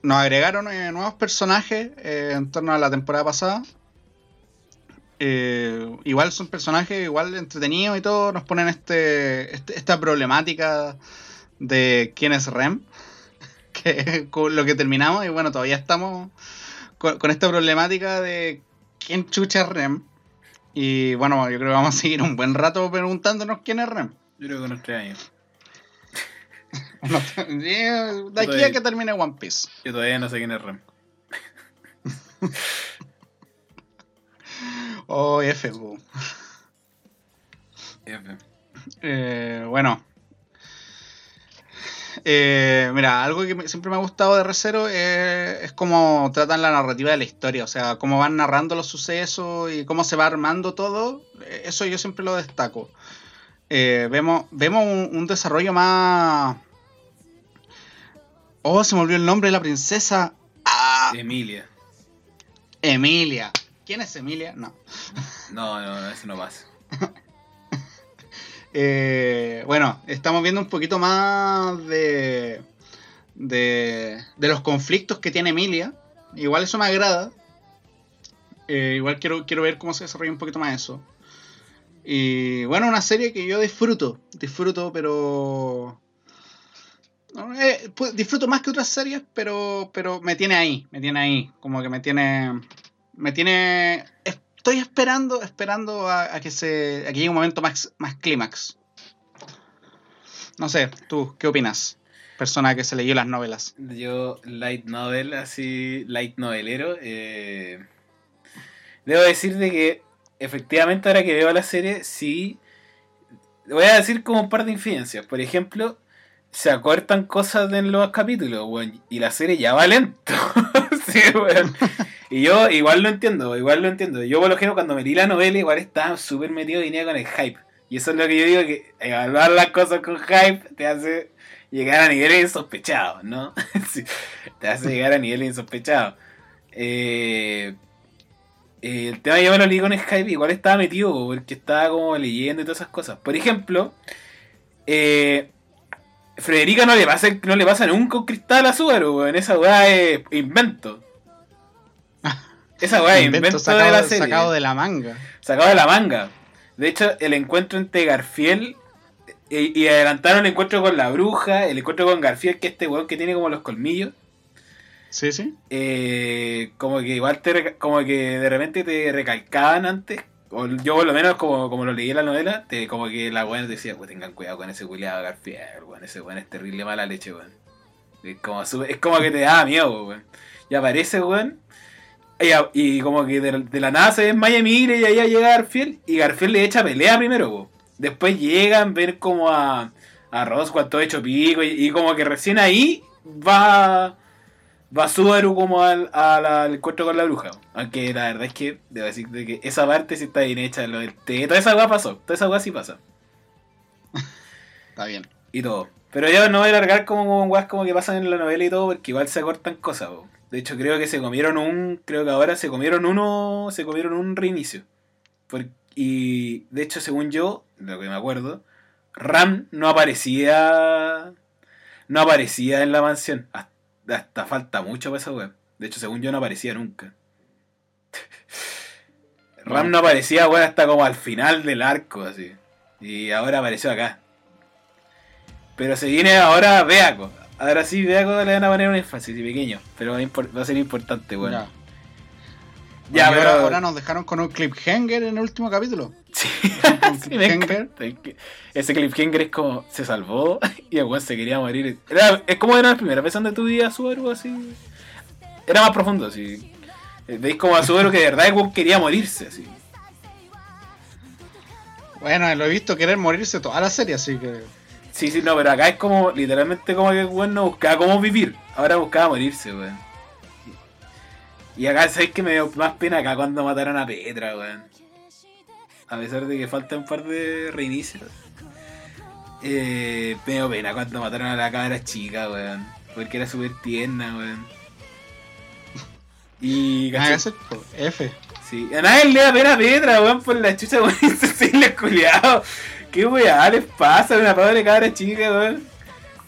nos agregaron eh, nuevos personajes en torno a la temporada pasada. Igual son personajes igual entretenidos y todo. Nos ponen este, este- esta problemática de quién es Rem. Que con lo que terminamos. Y bueno, todavía estamos con, con esta problemática de quién chucha Rem. Y bueno, yo creo que vamos a seguir un buen rato preguntándonos quién es Rem. Yo creo que unos tres años. de aquí a que termine One Piece. Yo todavía no sé quién es Rem. Oh, F. F. Eh, bueno. Eh, mira, algo que siempre me ha gustado de Recero es, es cómo tratan la narrativa de la historia, o sea, cómo van narrando los sucesos y cómo se va armando todo. Eh, eso yo siempre lo destaco. Eh, vemos vemos un, desarrollo más... Oh, se me olvidó el nombre de la princesa. ¡Ah! Emilia. Emilia. ¿Quién es Emilia? No. No, no, eso no pasa. Eh, bueno, estamos viendo un poquito más de, de, los conflictos que tiene Emilia. Igual eso me agrada. Eh, igual quiero, quiero ver cómo se desarrolla un poquito más eso. Y bueno, una serie que yo disfruto. Disfruto, pero. Eh, disfruto más que otras series, pero, pero me tiene ahí. Me tiene ahí. Como que me tiene. Me tiene estoy esperando, esperando a, que se. a que llegue un momento más, más clímax. No sé, tú, ¿qué opinas? Persona que se leyó las novelas. Yo, light novel, así, light novelero. Eh, debo decir de que efectivamente ahora que veo la serie, sí. Voy a decir como un par de infidencias. Por ejemplo, se acortan cosas en los capítulos, y la serie ya va lento. Y yo igual lo entiendo, igual lo entiendo. Yo por lo general cuando me di la novela igual estaba súper metido y venía con el hype. Y eso es lo que yo digo, que evaluar las cosas con hype te hace llegar a niveles insospechados, ¿no? te hace llegar a niveles insospechados. Eh, eh, el tema yo me lo leí con el hype, igual estaba metido porque estaba como leyendo y todas esas cosas. Por ejemplo, eh, Frederica no le pasa, no le pasa nunca un cristal a Subaru, en esa weá es invento. Esa weá es invento, sacado, de la serie. Sacado de la manga. Sacado de la manga. De hecho, el encuentro entre Garfiel y, adelantaron el encuentro con la bruja, el encuentro con Garfiel, que es este weón que tiene como los colmillos. Sí, sí. Eh, como que igual te como que de repente te recalcaban antes. Yo por lo menos como, como lo leí en la novela, como que la weón decía, pues tengan cuidado con ese culiado Garfiel, weón, ese weón es terrible mala leche, weón. Es como, que te da miedo, weón. Y aparece, weón, y, como que de, la nada se desmaya Emilia y ahí llega Garfield. Y Garfield le echa pelea primero, Después llegan, ver como a, a Roswell todo hecho pico. Y, como que recién ahí va. Va Subaru como al, al, encuentro con la bruja. Aunque la verdad es que debo decir que esa parte sí está bien hecha. Lo del Toda esa weá pasó. Toda esa weá sí pasa. está bien. Y todo. Pero yo no voy a largar como weas como que pasan en la novela y todo, porque igual se acortan cosas, de hecho, creo que se comieron un. Creo que ahora se comieron uno. Se comieron un reinicio. y de hecho, según yo, lo que me acuerdo, Ram no aparecía. No aparecía en la mansión. Hasta, falta mucho para esa web. De hecho, según yo, no aparecía nunca. Ram no aparecía, weón, hasta como al final del arco, así. Y ahora apareció acá. Pero se viene ahora Beaco. Ahora sí, vea cómo le van a poner un énfasis pequeño, pero va a ser importante, bueno. Ya, pero ahora, nos dejaron con un cliffhanger en el último capítulo. Sí, Ese cliffhanger es como se salvó y el se quería morir. es como era la primera vez de tu vida, Subaru, así. Era más profundo, así. Eh, veis como a Subaru que de verdad el quería morirse, así. Bueno, lo he visto querer morirse toda la serie, así que. Sí, sí, no, pero acá es como, literalmente como que el weón no buscaba cómo vivir, ahora buscaba morirse, weón. Y acá, ¿sabéis que me dio más pena acá cuando mataron a Petra, weón? A pesar de que falta un par de reinicios. Eh, me dio pena cuando mataron a la cabra chica, weón. Porque era súper tierna, weón. Y. Ah, F. Sí, a nadie le da pena a Petra, weón, por la chucha, weón, se le culiado. ¿Qué weá les pasa a una pobre cabra chica, weón?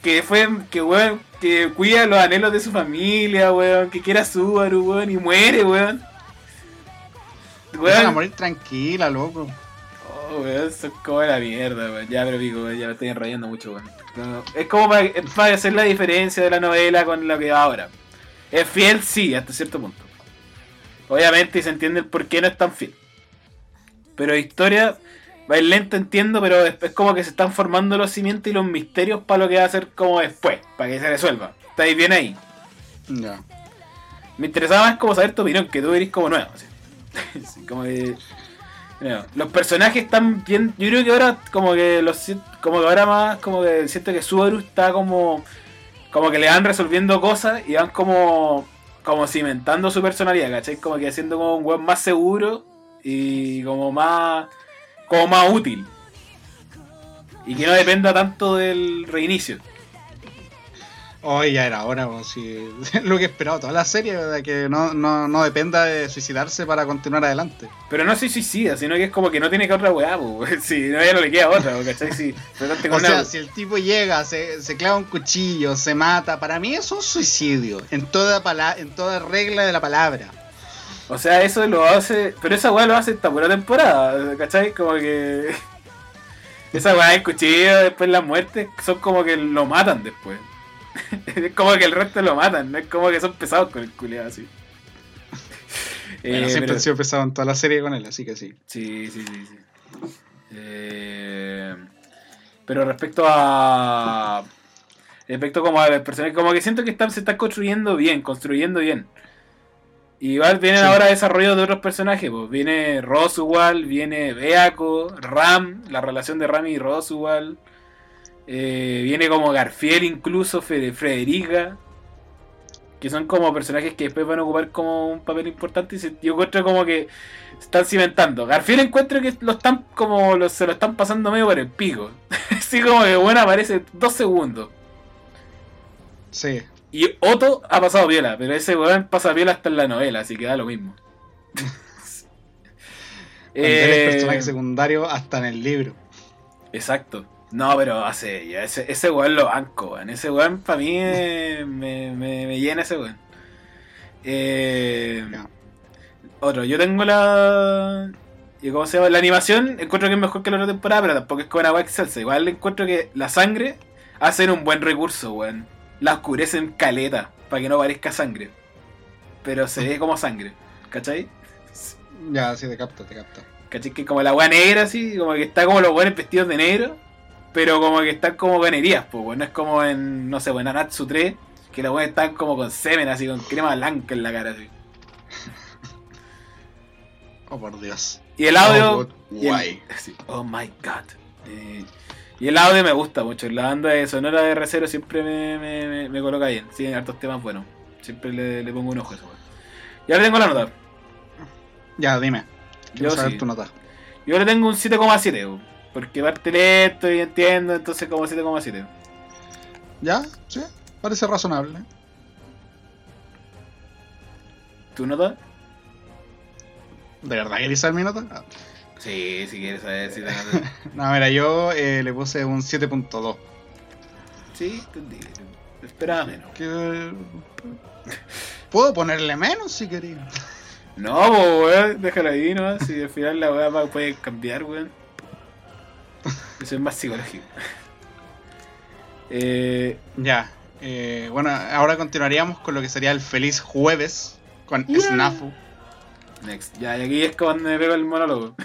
Que fue, que weón, que cuida los anhelos de su familia, weón, que quiera Subaru, weón, y muere, weón. Weón. a morir tranquila, loco. Oh, weón, eso es como la mierda, weón. Ya, pero pico, ya me estoy enrollando mucho, weón. es como para, para, hacer la diferencia de la novela con lo que va ahora. Es fiel, sí, hasta cierto punto. Obviamente se entiende el por qué no es tan fiel. Pero historia ir lento, entiendo, pero es como que se están formando los cimientos y los misterios para lo que va a ser como después, para que se resuelva. ¿Estáis bien ahí? No. Me interesaba más como saber tu opinión, que tú eres como nuevo. como los personajes están bien. Yo creo que ahora como que los como que ahora más como que siento que Subaru está como como que le van resolviendo cosas y van como, como cimentando su personalidad, ¿cachai? Como que haciendo como un weón más seguro y como más, como más útil. Y que no dependa tanto del reinicio. Hoy ya era hora, pues, si, lo que he esperado toda la serie, de que no, no, no dependa de suicidarse para continuar adelante. Pero no se suicida, sino que es como que no tiene que otra weá, pues. Si no, ya no le queda otra, ¿cachai? Si, o sea, si el tipo llega, se, se, clava un cuchillo, se mata, para mí es un suicidio, en toda, pala en toda regla de la palabra. O sea, eso lo hace. Pero esa weá lo hace esta buena temporada, ¿cachai? Como que. Esa weá del cuchillo, después las muertes, son como que lo matan después. es como que el resto lo matan, no es como que son pesados con el culiado así. Bueno, eh, siempre han sido pesados en toda la serie con él, así que sí. Sí, sí, sí. sí. Eh, pero respecto a. Respecto como a las personas, como que siento que están, se está construyendo bien, construyendo bien. Y igual vienen ahora desarrollos de otros personajes, pues. Viene Roswell, viene Beaco, Ram, la relación de Ram y Roswell. Eh, viene como Garfiel incluso, Frederica. Que son como personajes que después van a ocupar como un papel importante. Y yo encuentro como que están cimentando. Garfiel encuentro que lo están como se lo están pasando medio por el pico. Así como que bueno aparece dos segundos. Sí. Y Otto ha pasado viola, pero ese weón pasa viola hasta en la novela, así que da lo mismo. eh, personaje secundario hasta en el libro. Exacto. No, pero hace ese, ese weón lo banco, weón. Ese weón para mí me, me, llena ese weón. Eh, Otro, yo tengo la. ¿Y cómo se llama? La animación encuentro que es mejor que la otra temporada, pero tampoco es como una excelsa. Igual encuentro que la sangre hacen un buen recurso, weón. La oscurecen caleta, para que no parezca sangre. Pero se ve como sangre, ¿cachai? Ya, sí, te capto, te capto. ¿Cachai? Que como la weá negra, así, como que está como los buenos vestidos de negro pero como que están como ganerías, pues, no es como en, no sé, en Anatsu 3, que los buenos están como con semen, así, con crema blanca en la cara, así. Oh, por Dios. Y el audio... Oh, oh my God. Eh, y el audio me gusta mucho, la banda de sonora de R0 siempre me, me, me, coloca bien, sí, en hartos temas buenos. Siempre le, le pongo un ojo a eso. Ya le tengo la nota. Ya, dime. Quiero yo saber tu nota. Yo le tengo un 7,7. Porque parte lento y entiendo, entonces como 7,7. ¿Ya? Sí, parece razonable. ¿Tu nota? ¿De verdad quieres saber mi nota? Sí, si quieres saber si te No, mira, yo eh, le puse un 7.2. Sí, entendí. Esperaba menos. Puedo ponerle menos si quería. No, weón, déjala ahí, ¿no? Si al final la weá puede cambiar, weón. Eso es más psicológico. Eh, ya. Eh, bueno, ahora continuaríamos con lo que sería el feliz jueves con Snafu. Next. Ya, y aquí es cuando me pego el monólogo.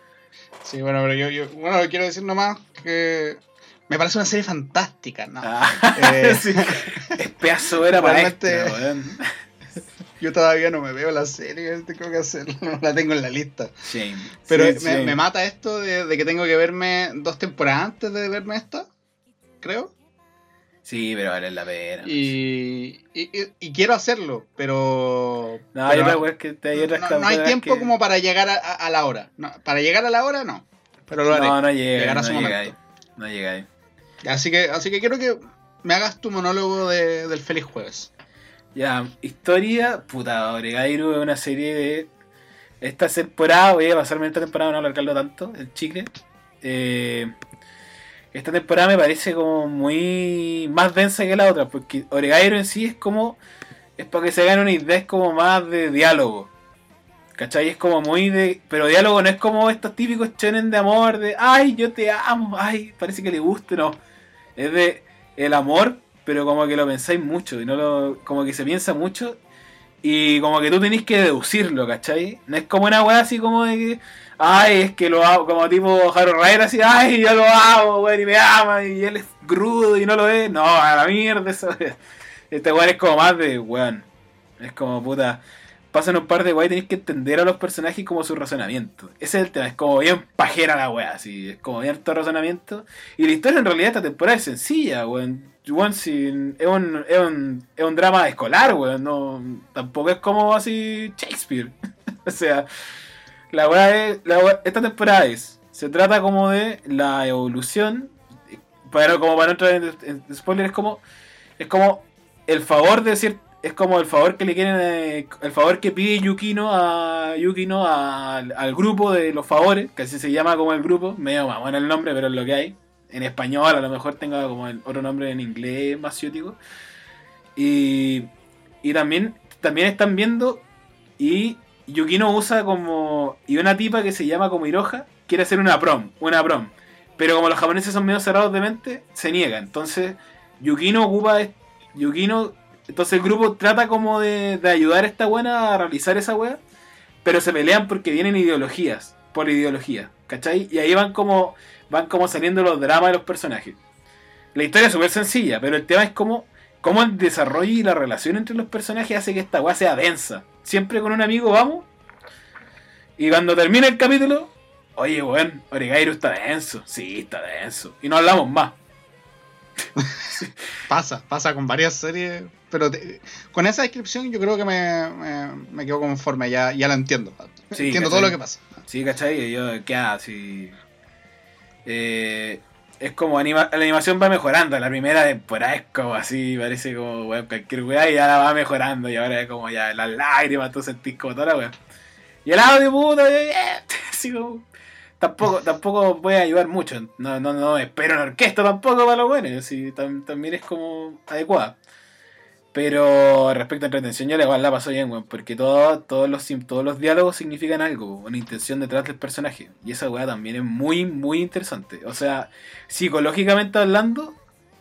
sí, bueno, pero yo, yo bueno, quiero decir nomás que me parece una serie fantástica, ¿no? Ah, eh, Es pedazo era para este, yo todavía no me veo la serie, tengo que hacerlo, la tengo en la lista. Pero me, mata esto de, que tengo que verme dos temporadas antes de verme esta, creo. Sí, pero vale la pena. Y, y, quiero hacerlo, pero. No, hay que no, hay tiempo como para llegar a, la hora. para llegar a la hora, no. Pero lo haré. No, no llega. no llega ahí. No llega ahí. Así que, así que quiero que me hagas tu monólogo del Feliz Jueves. Ya, historia, puta, Oregairu es una serie de esta temporada, voy a pasarme esta temporada, no alargarlo tanto, el chicle. Eh, esta temporada me parece como muy más densa que la otra, porque Oregairu en sí es como, es para que se hagan una idea, es como más de diálogo. ¿Cachai? Es como muy de. Pero diálogo no es como estos típicos chonen de amor, de ay, yo te amo, ay, parece que le guste, no. Es de el amor pero como que lo pensáis mucho y no lo, como que se piensa mucho y como que tú tenés que deducirlo, ¿cachai? No es como una weá así como de que, ay, es que lo hago, como tipo Harold Ryder así, ay, yo lo hago, weón, y me ama, y él es crudo y no lo ve, no, a la mierda, eso. Este weón es como más de, weón, es como puta, pasan un par de weá y tenés que entender a los personajes como su razonamiento. Ese es el tema, es como bien pajera la weá, así, es como bien todo razonamiento. Y la historia en realidad esta temporada es sencilla, weón weón, si es un, es, un, es un drama escolar, weón. No, tampoco es como así Shakespeare. o sea, la weá es. Esta temporada es. Se trata como de la evolución. Pero como para no entrar en, en spoiler, es como. Es como el favor de decir. Es como el favor que le quieren. eh, el favor que pide Yukino a. Yukino al, al grupo de los favores. Que así se llama como el grupo. Medio mamón el nombre, pero es lo que hay. En español, a lo mejor tenga como el otro nombre en inglés más ciútico. Y. Y también. También están viendo. Y Yukino usa como. Y una tipa que se llama como Hiroja. Quiere hacer una prom. Una prom. Pero como los japoneses son medio cerrados de mente, se niega. Entonces, Yukino ocupa. Yukino. Entonces el grupo trata como de, de ayudar a esta buena a realizar esa wea. Pero se pelean porque vienen ideologías. Por ideología. ¿Cachai? Y ahí van como. Van como saliendo los dramas de los personajes. La historia es súper sencilla, pero el tema es como. Cómo el desarrollo y la relación entre los personajes hace que esta weá sea densa. Siempre con un amigo vamos. Y cuando termina el capítulo, oye, weón, Oregairu está denso. Sí, está denso. Y no hablamos más. Pasa, pasa con varias series. Pero te- con esa descripción yo creo que me, me, me quedo conforme, ya, ya la entiendo. Sí, entiendo ¿cachai? todo lo que pasa. Sí, ¿cachai? Yo, ¿qué así? Eh, es como la animación va mejorando. La primera temporada es como así, parece como weón, cualquier weá y la va mejorando. Y ahora es como ya las lágrimas, tú sentís como toda la weá. Y el audio, puta, eh, así como. Tampoco, tampoco puede ayudar mucho. No, no, no espero una orquesta tampoco para los buenos. Sí, tam- también es como adecuada. Pero respecto a entretención, yo la la paso bien, weón, porque todo- todos, los, todos los diálogos significan algo, una intención detrás del personaje. Y esa weá también es muy, muy interesante. O sea, psicológicamente hablando,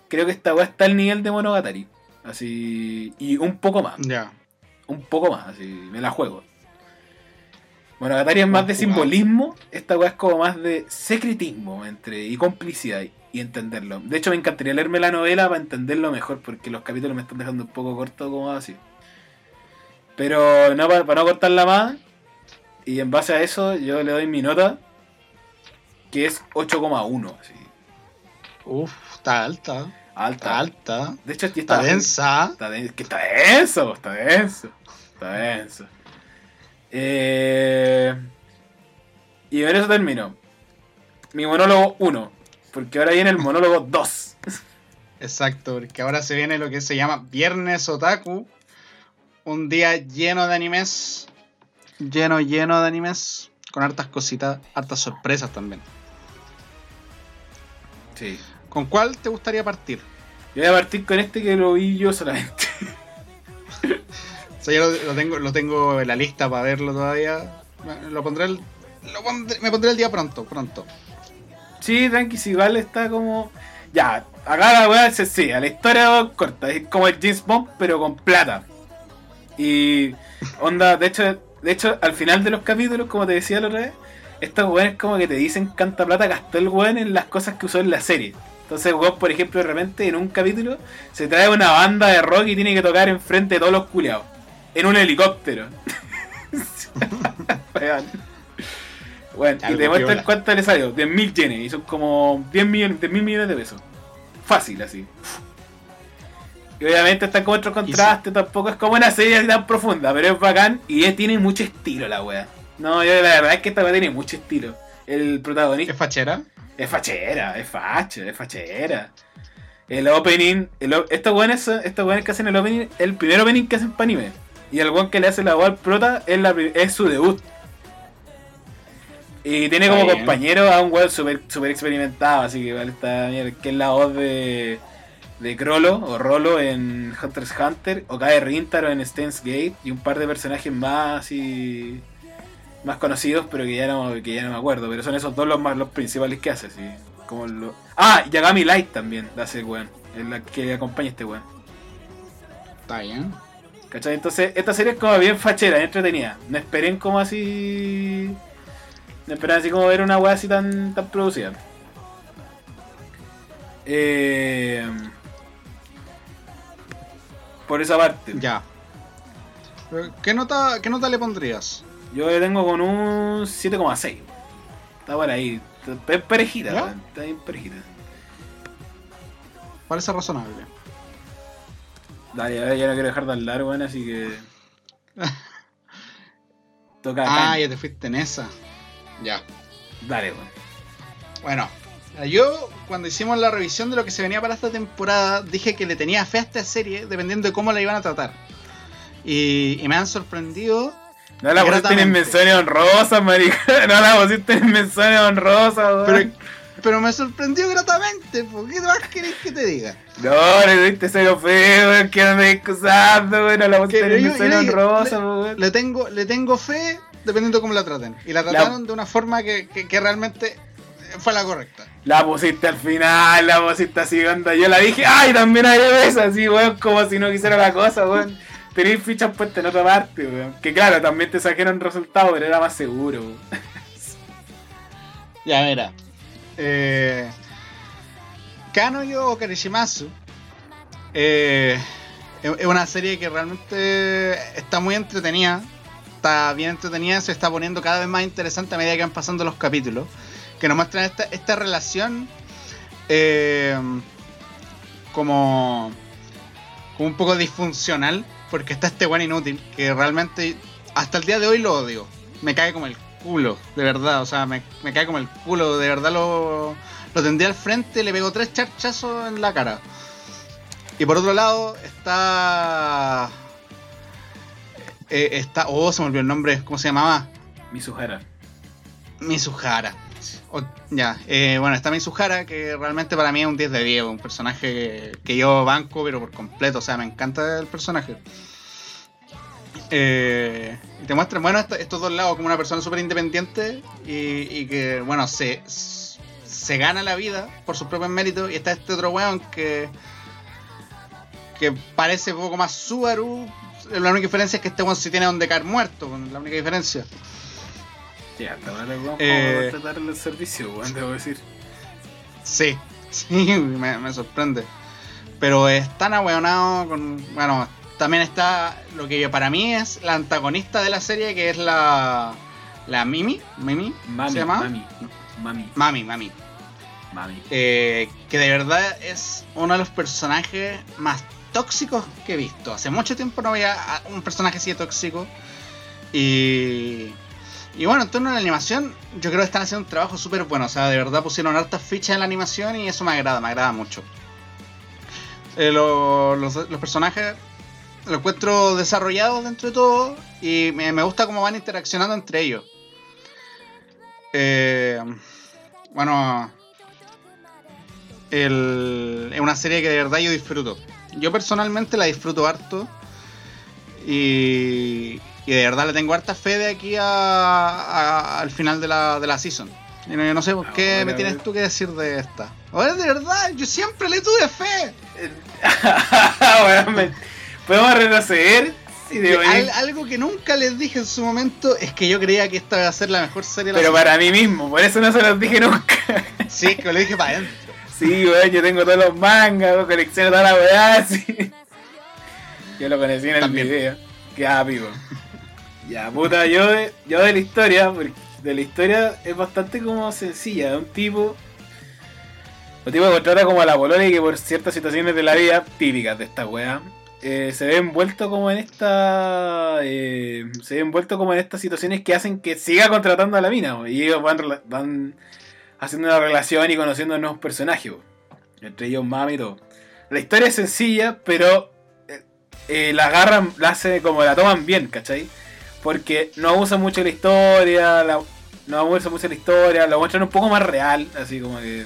creo que esta weá está al nivel de Monogatari. Así. Y un poco más, Ya. un poco más, así, me la juego. Monogatari es más de simbolismo, esta weá es como más de secretismo entre, y complicidad y, entenderlo. De hecho, me encantaría leerme la novela para entenderlo mejor, porque los capítulos me están dejando un poco cortos como así. Pero no, para, para no cortarla más, y en base a eso, yo le doy mi nota, que es 8,1. así. Uf, está alta. Está Alta. alta. De hecho, aquí Está está, densa. Está que está denso, está denso. Está denso. Eh, y con eso termino. Mi monólogo 1. Porque ahora viene el monólogo 2. Exacto, porque ahora se viene lo que se llama Viernes Otaku. Un día lleno de animes. Lleno, lleno de animes. Con hartas cositas, hartas sorpresas también. Sí. ¿Con cuál te gustaría partir? Yo voy a partir con este que lo vi yo solamente. O sea, yo lo, lo tengo, lo tengo en la lista para verlo todavía. Lo pondré, el- lo pondré- me pondré el día pronto, pronto. Sí, tranqui, si igual está como. Ya, acá la weá es sencilla, la historia corta, es como el James Bond, pero con plata. Y onda, de hecho, de hecho, al final de los capítulos, como te decía la otra vez, estos weones como que te dicen canta plata gastó el weón en las cosas que usó en la serie. Entonces, weón, por ejemplo, de repente en un capítulo se trae una banda de rock y tiene que tocar enfrente de todos los culiados. En un helicóptero. Bueno, y te muestran cuánto le salió, 10.000 yenes, y son como 10 millones, 10 mil millones de pesos. Fácil, así. Y obviamente está con otro contraste, tampoco es como una serie tan profunda, pero es bacán y tiene mucho estilo la wea. No, yo la verdad es que esta wea tiene mucho estilo. El protagonista ¿Es fachera? es fachera, es facha, es fachera. El opening, el, estos weones, estos weones que hacen el opening, el primer opening que hacen para anime. Y el weón que le hace la voz al prota es, la, es su debut. Y tiene como bien. compañero a un weón super, super experimentado, así que igual está mierda, que es la voz de, de Crollo o Rolo en Hunter's Hunter, o Kae Rintaro en Steins Gate, y un par de personajes más así más conocidos, pero que ya no, que ya no me acuerdo. Pero son esos dos los más los principales que hace, sí. Como lo... Ah, Yagami Light también la hace el weón. Es la que acompaña a este weón. Está bien. ¿Cachai? Entonces, esta serie es como bien fachera, entretenida. No esperen como así. No esperen así como ver una weá así tan, tan producida. Eh... Por esa parte. Ya. ¿Qué nota, ¿Qué nota le pondrías? Yo le tengo con un 7,6. Está por ahí. ¿Ya? weón, está bien parejita. Parece razonable. Dale, ahora ya no quiero dejar de hablar, weón, así que. Toca Ah, ya te fuiste en esa. Ya. Dale, weón. Bueno, yo cuando hicimos la revisión de lo que se venía para esta temporada, dije que le tenía fe a esta serie dependiendo de cómo la iban a tratar. Y, y me han sorprendido. No la pusiste en menciones honrosas, marica. No la pusiste en menciones honrosas, weón. Pero, pero me sorprendió gratamente. ¿Por qué más querés que te diga? No, le diste cero feo, weón. Que me excusando, weón. No la pusiste en menciones honrosas, le- weón. Le tengo, le tengo fe dependiendo de cómo la traten. Y la trataron de una forma que, que- que realmente fue la correcta. La pusiste al final, la pusiste así, onda. Yo la dije, ay, también haré esa, así, weón, como si no quisiera la cosa, weón. Tenéis fichas puestas en otra parte, weón. Que claro, también te sacaron resultados, pero era más seguro, weón. Ya, mira. Eh, Kanoyo o Karishimasu eh, es una serie que realmente está muy entretenida. Está bien entretenida, se está poniendo cada vez más interesante a medida que van pasando los capítulos. Que nos muestran esta, esta relación eh, como, como un poco disfuncional. Porque está este buen inútil que realmente hasta el día de hoy lo odio. Me cae como el culo, de verdad. O sea, me, me cae como el culo. De verdad lo, lo tendría al frente, le pegó tres charchazos en la cara. Y por otro lado está... eh, está... Oh, se me olvidó el nombre. ¿Cómo se llamaba? Mizuhara. Mizuhara. O- ya, eh, bueno, está Mizuhara, que realmente para mí es un 10 de 10, un personaje que, yo banco, pero por completo, o sea, me encanta el personaje. Eh, te muestran, bueno, esto- estos dos lados como una persona súper independiente y, y que, bueno, se, se gana la vida por sus propios méritos, y está este otro weón que, que parece un poco más Subaru. La única diferencia es que este weón sí tiene donde caer muerto, la única diferencia. Ya, hasta ahora le vamos Eh. a tratar el servicio, weón, debo decir. Sí, sí, me, me sorprende. Pero es tan ahueonado con. Bueno, también está lo que para mí es la antagonista de la serie, que es la. La Mimi. ¿Mimi? Mami, ¿Se llama? mami, mami, Mami, Mami. mami. Eh, que de verdad es uno de los personajes más tóxicos que he visto. Hace mucho tiempo no veía un personaje así de tóxico. Y. Y bueno, en torno a la animación, yo creo que están haciendo un trabajo súper bueno. O sea, de verdad pusieron hartas fichas en la animación y eso me agrada, me agrada mucho. Eh, lo- los, los personajes los encuentro desarrollados dentro de todo y me, me gusta cómo van interaccionando entre ellos. Eh, bueno, es una serie que de verdad yo disfruto. Yo personalmente la disfruto harto y, y de verdad le tengo harta fe de aquí a, a- al final de la, de la season. Y no, yo no sé por qué Ahora, me tienes weón. tú que decir de esta. Ahora de verdad, yo siempre le tuve fe. Me- ¿Podemos retroceder? Sí, Al- algo que nunca les dije en su momento es que yo creía que esta iba a ser la mejor serie de la Pero para mí mismo, por eso no se los dije nunca. Sí, que lo dije para adentro. Sí, weón, yo tengo todos los mangas, colecciono toda la weá, sí. Yo lo conocí en el También. video. Qué vivo. Ya, puta, yo de, yo de la historia, porque de la historia es bastante como sencilla, de un tipo. Un tipo que contrata como a la polola y que por ciertas situaciones de la vida, típicas de esta weá, eh, se ve envuelto como en esta. eh, se ve envuelto como en estas situaciones que hacen que siga contratando a la mina, weón, y ellos van, van haciendo una relación y conociendo nuevos personajes, entre ellos Mami y todo. La historia es sencilla, pero eh, eh, la agarran, la hace como la toman bien, ¿cachai? Porque no abusan mucho de la historia, la- no abusan mucho de la historia, lo muestran un poco más real, así como que.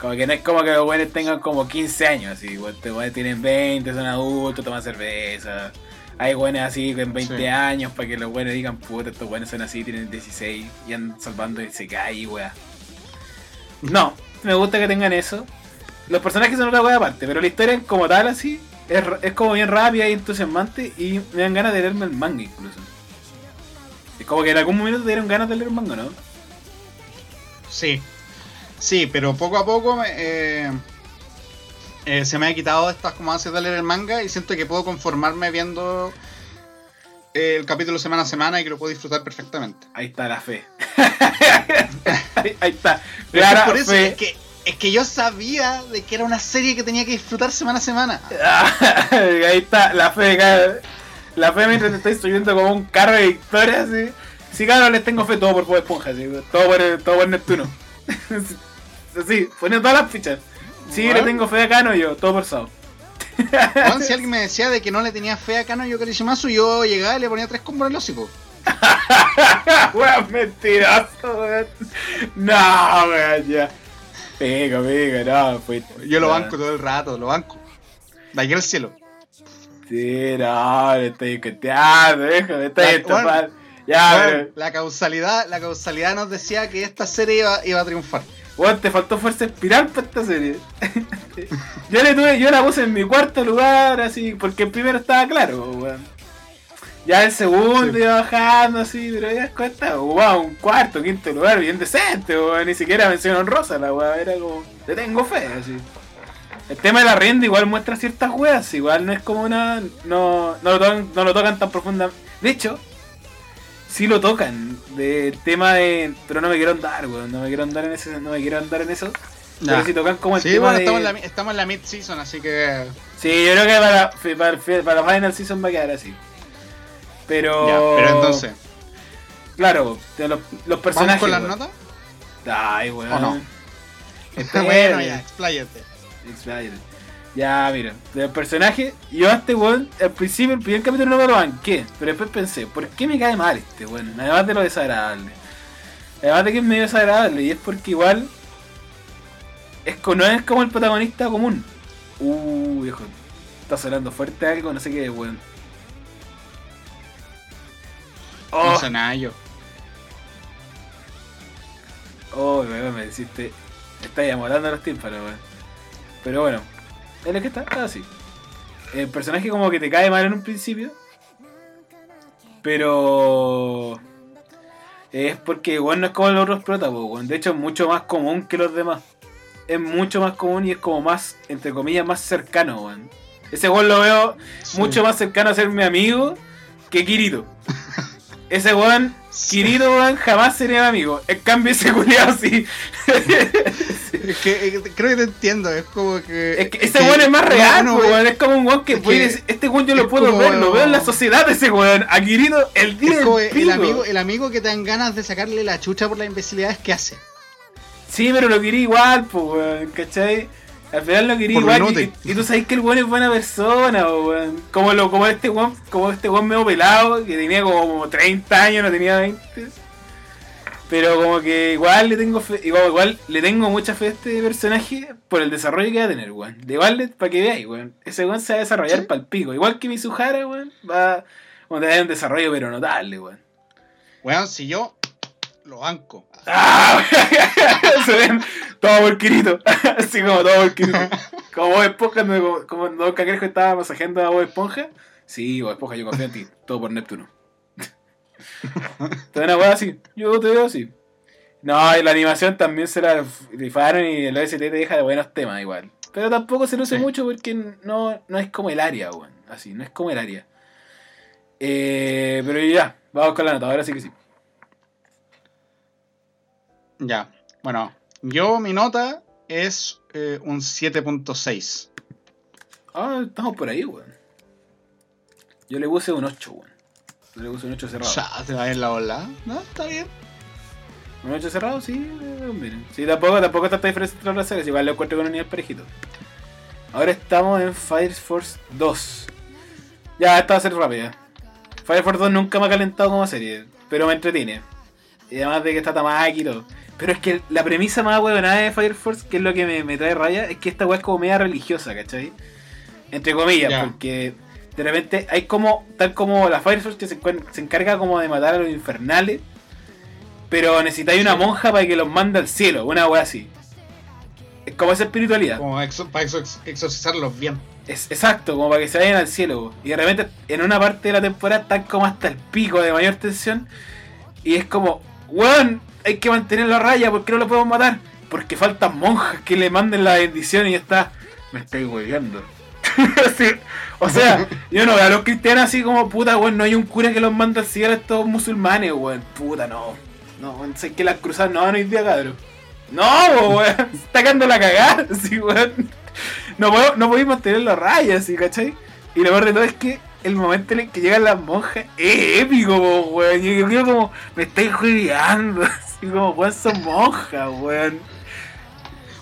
Como que no es como que los buenos tengan como 15 años, así, buenos tienen 20, son adultos, toman cerveza. Hay buenos así con 20 Sí. años para que los buenos digan, puta, estos buenos son así, tienen 16 y andan salvando y se cae, weá. No, me gusta que tengan eso. Los personajes son otra weá aparte, pero la historia como tal así es, es como bien rápida y entusiasmante y me dan ganas de leerme el manga incluso. Es como que en algún momento te dieron ganas de leer el manga, ¿no? Sí, sí, pero poco a poco eh, eh, se me ha quitado estas como ansias de leer el manga y siento que puedo conformarme viendo el capítulo semana a semana y que lo puedo disfrutar perfectamente. Ahí está la fe. ahí, ahí está. Es que por eso fe. es que es que yo sabía de que era una serie que tenía que disfrutar semana a semana. Ahí está, la fe, la fe mientras te estoy subiendo como un carro de victoria, así. Sí, claro, les tengo fe todo por Bob Esponja, así, todo por, todo por Neptuno. Así, poniendo todas las fichas. Sí, le tengo fe a Cano yo, todo por Sao. Juan, si alguien me decía de que no le tenía fe a Cano yo Karishimasu, yo llegaba y le ponía tres combos en el hocico. weón, mentiroso, weón. No, weón, ya. Pega, pega, no, pues. Yo lo banco todo el rato, lo banco. De aquí al cielo. Sí, no, le estoy coteando, déjame, estoy estafando. Ya, la causalidad, la causalidad nos decía que esta serie iba, iba a triunfar. Weón, te faltó fuerza espiral para esta serie. yo le tuve, yo la puse en mi cuarto lugar, así, porque el primero estaba claro, weón. Ya el segundo iba bajando así, pero ya cuenta, wow, un cuarto, quinto lugar, bien decente, weón. Ni siquiera mención rosa la weón, era como, le tengo fe, así. El tema de la rienda igual muestra ciertas weas, igual no es como una. No, no, lo, tocan, no lo tocan tan profundamente. De hecho, sí lo tocan. De tema de. Pero no me quiero andar, weón. No me quiero andar en ese, no me quiero andar en eso. Pero sí tocan como el sí, tema bueno, de... estamos, en la, estamos en la mid-season, así que. Sí, yo creo que para, para, para la final season va a quedar así. Pero. Ya, pero entonces. Claro, los, los personajes. ¿Vamos con las weón. notas? Ay, weón. ¿O no? Espérate. bueno, ya, expláyate. Expláyate. Ya, mira, del personaje, yo a este weón, al principio, el primer capítulo no me lo banqué, pero después pensé, ¿por qué me cae mal este weón? Además de lo desagradable. Además de que es medio desagradable, y es porque igual es no es como el protagonista común. Uh, viejo, está sonando fuerte algo, no sé qué, weón. Oh, No yo. oh, weón, me deciste, está llamando a los tímpanos, weón. Pero bueno, es lo que está, está así. El personaje como que te cae mal en un principio. Pero... Es porque, weón, no es como los otros protas. De hecho, es mucho más común que los demás. Es mucho más común y es como más, entre comillas, más cercano, weón. Ese weón lo veo Sí. mucho más cercano a ser mi amigo que Kirito. Ese weón, Sí. Kirito, weón, jamás sería mi amigo. En cambio, ese culiado sí. Es que creo que te entiendo, es como que. Es que ese weón es más real, weón. Es como un weón que es puede que decir, este weón yo lo puedo como- ver, lo veo en la sociedad de ese weón. A Kirito, el día el amigo, el amigo que te dan ganas de sacarle la chucha por las imbecilidades que hace. Sí, pero lo quería igual, pues, weón, ¿cachai? Al final lo quería igual. Y, tú sabes que el weón es buena persona, weón. Como, lo, como este weón, como este weón medio pelado, que tenía como 30 años, no tenía 20. Pero como que igual le tengo fe, igual, igual le tengo mucha fe a este personaje por el desarrollo que va a tener, weón. De igual, para que veáis, weón. Ese weón se va a desarrollar Sí. pa'l pico. Igual que Mizuhara, weón, va a tener un desarrollo pero notable, weón. Weón, si yo lo banco. ¡Ah! Se ven todo por Kirito. Así como todo por Kirito. Como Bob Esponja, como, como Don Cangrejo estaba masajeando a Bob Esponja. Sí, Bob Esponja, yo confío en ti. Todo por Neptuno. Te una weá así. Yo te veo así. No, y la animación también se la rifaron y el OST te deja de buenos temas igual. Pero tampoco se luce Sí. mucho porque no, no es como el área, weón. Así, no es como el área. Eh, pero ya, vamos con la nota, ahora sí que sí. Ya. Bueno, yo mi nota es eh, un 7.6. Ah, estamos por ahí, weón. Yo le puse un 8, weón. Yo le puse un 8 cerrado. Ya, te va a ir la bola. No, está bien. Un 8 cerrado, sí, eh, miren. Sí, tampoco, tampoco está esta diferencia entre las series, igual lo encuentro con un nivel parejito. Ahora estamos en Fire Force 2. Ya, esta va a ser rápida. Fire Force 2 nunca me ha calentado como serie, pero me entretiene. Y además de que está Tamaki y todo. Pero es que la premisa más huevonada de Fire Force, que es lo que me, me trae raya, es que esta weá es como media religiosa, ¿cachai? Entre comillas, porque de repente hay como, tal como la Fire Force que se, se encarga como de matar a los infernales, pero necesitáis una monja para que los mande al cielo, una weá así. Es como esa espiritualidad. Como exo- para exo- exorcizarlos bien. Es, exacto, como para que se vayan al cielo. Y de repente en una parte de la temporada están como hasta el pico de mayor tensión. Y es como, weón, hay que mantenerlo a raya, ¿por qué no lo podemos matar? Porque faltan monjas que le manden la bendición y ya está. Me estoy hueveando. Sí, O sea, yo no veo a los cristianos así como, puta, weón, no hay un cura que los manda al cielo a estos musulmanes, weón. Puta, no. No, weón, sé que las cruzadas no van hoy día, cabrón. No, weón. Está quedando la cagada, sí, weón. No, puedo, no podéis mantenerlo a raya, así, ¿cachai? Y lo peor de todo es que el momento en el que llegan las monjas es épico, weón. Y yo como, me estáis jugueando. Así como, weón, son monjas, weón.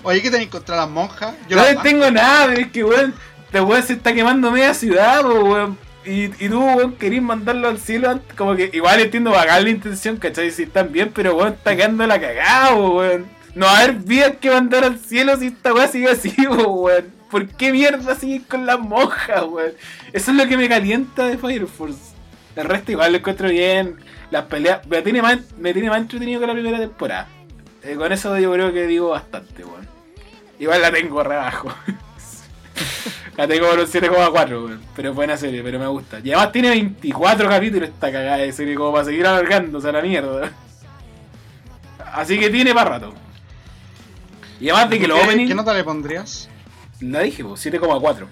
Oye, ¿qué tenéis contra las monjas? Yo no tengo nada, pero es que, weón, este weón se está quemando media ciudad, weón. Y, y tú, weón, querís mandarlo al cielo, como que igual entiendo vagar la intención, ¿cachai? Si están bien, pero weón, está quedando la cagada, weón. No haber vidas que mandar al cielo si esta weá sigue así, weón. ¿Por qué mierda sigue con las monjas, weón? Eso es lo que me calienta de Fire Force. El resto igual lo encuentro bien. Las peleas me tiene más, me tiene más entretenido que la primera temporada. Eh, con eso yo creo que digo bastante, weón. Igual la tengo rebajo. la tengo por un 7,4, weón. Pero buena serie, pero me gusta. Y además tiene 24 capítulos esta cagada de serie como para seguir alargándose a la mierda. Así que tiene para rato. Y además de que lo opening. ¿Qué nota le pondrías? La dije, 7,4.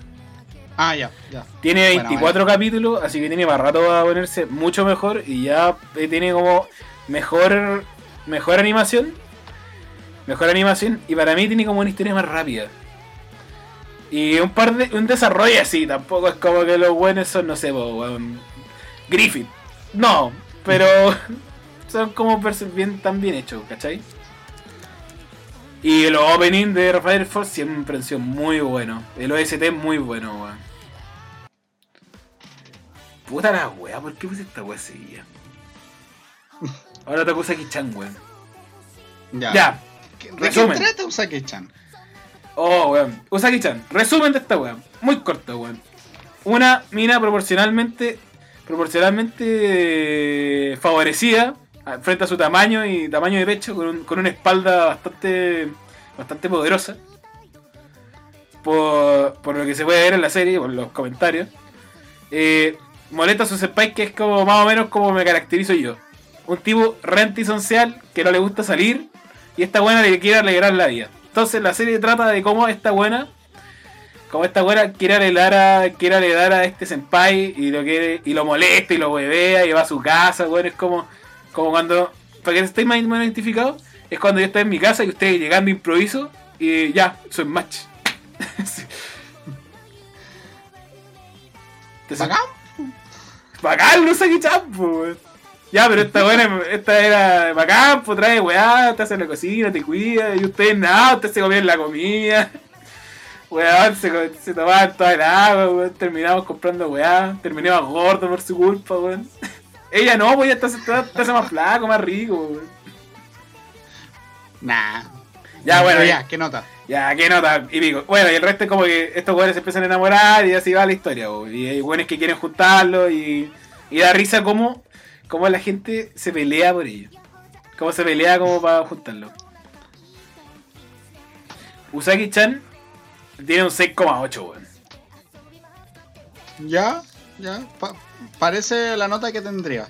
Ah, ya, ya. Tiene 24 capítulos, así que tiene para rato a ponerse mucho mejor y ya eh, tiene como mejor mejor animación. Mejor animación y para mí tiene como una historia más rápida. Y un par de un desarrollo así, tampoco es como que los buenos son, no sé, Griffith. No, pero son como bien, tan bien hechos, ¿cachai? Y el opening de Fire Force siempre han sido muy bueno. El OST es muy bueno, weón. Puta la weá, ¿por qué puse esta weá seguida? Ahora te acusa Kichan, weón. Ya. Ya. ¿De qué trata Usaki-chan? Oh, weón. Usaki-chan. Resumen de esta weón. Muy corto, weón. Una mina proporcionalmente. Proporcionalmente favorecida frente a su tamaño y tamaño de pecho, con, con una espalda bastante, bastante poderosa. Por, por, lo que se puede ver en la serie, por los comentarios. Eh, molesta a su senpai, que es como más o menos como me caracterizo yo. Un tipo social que no le gusta salir y esta buena le quiere alegrar la vida. Entonces la serie trata de cómo esta buena, como esta buena quiere alegrar a, quiere alegrar a este senpai y lo quiere, y lo molesta y lo huevea y va a su casa, bueno, es como como cuando, para que estéis más identificados, es cuando yo estoy en mi casa y ustedes llegando improviso y ya, soy match. ¿Bacán? Bacán, no sé qué champo, Ya, pero esta buena, esta era bacán, pues trae weá, te hace la cocina, te cuida, y ustedes nada, ustedes se comían la comida. Weón, se, se tomaban toda el agua, weón, terminamos comprando weá, terminamos gordo por su culpa, weón. Ella no, pues ya hace más flaco, más rico, Nah. Ya, bueno. ya, ¿qué nota? Ya, ¿qué nota? Y digo, bueno, y el resto es como que estos güeyes se empiezan a enamorar y así va la historia, Y hay güeyes que quieren juntarlo y, y da risa como, como la gente se pelea por ello. Cómo se pelea como para juntarlo. Usagi-chan tiene un 6,8, weón. Ya, ya parece la nota que tendría.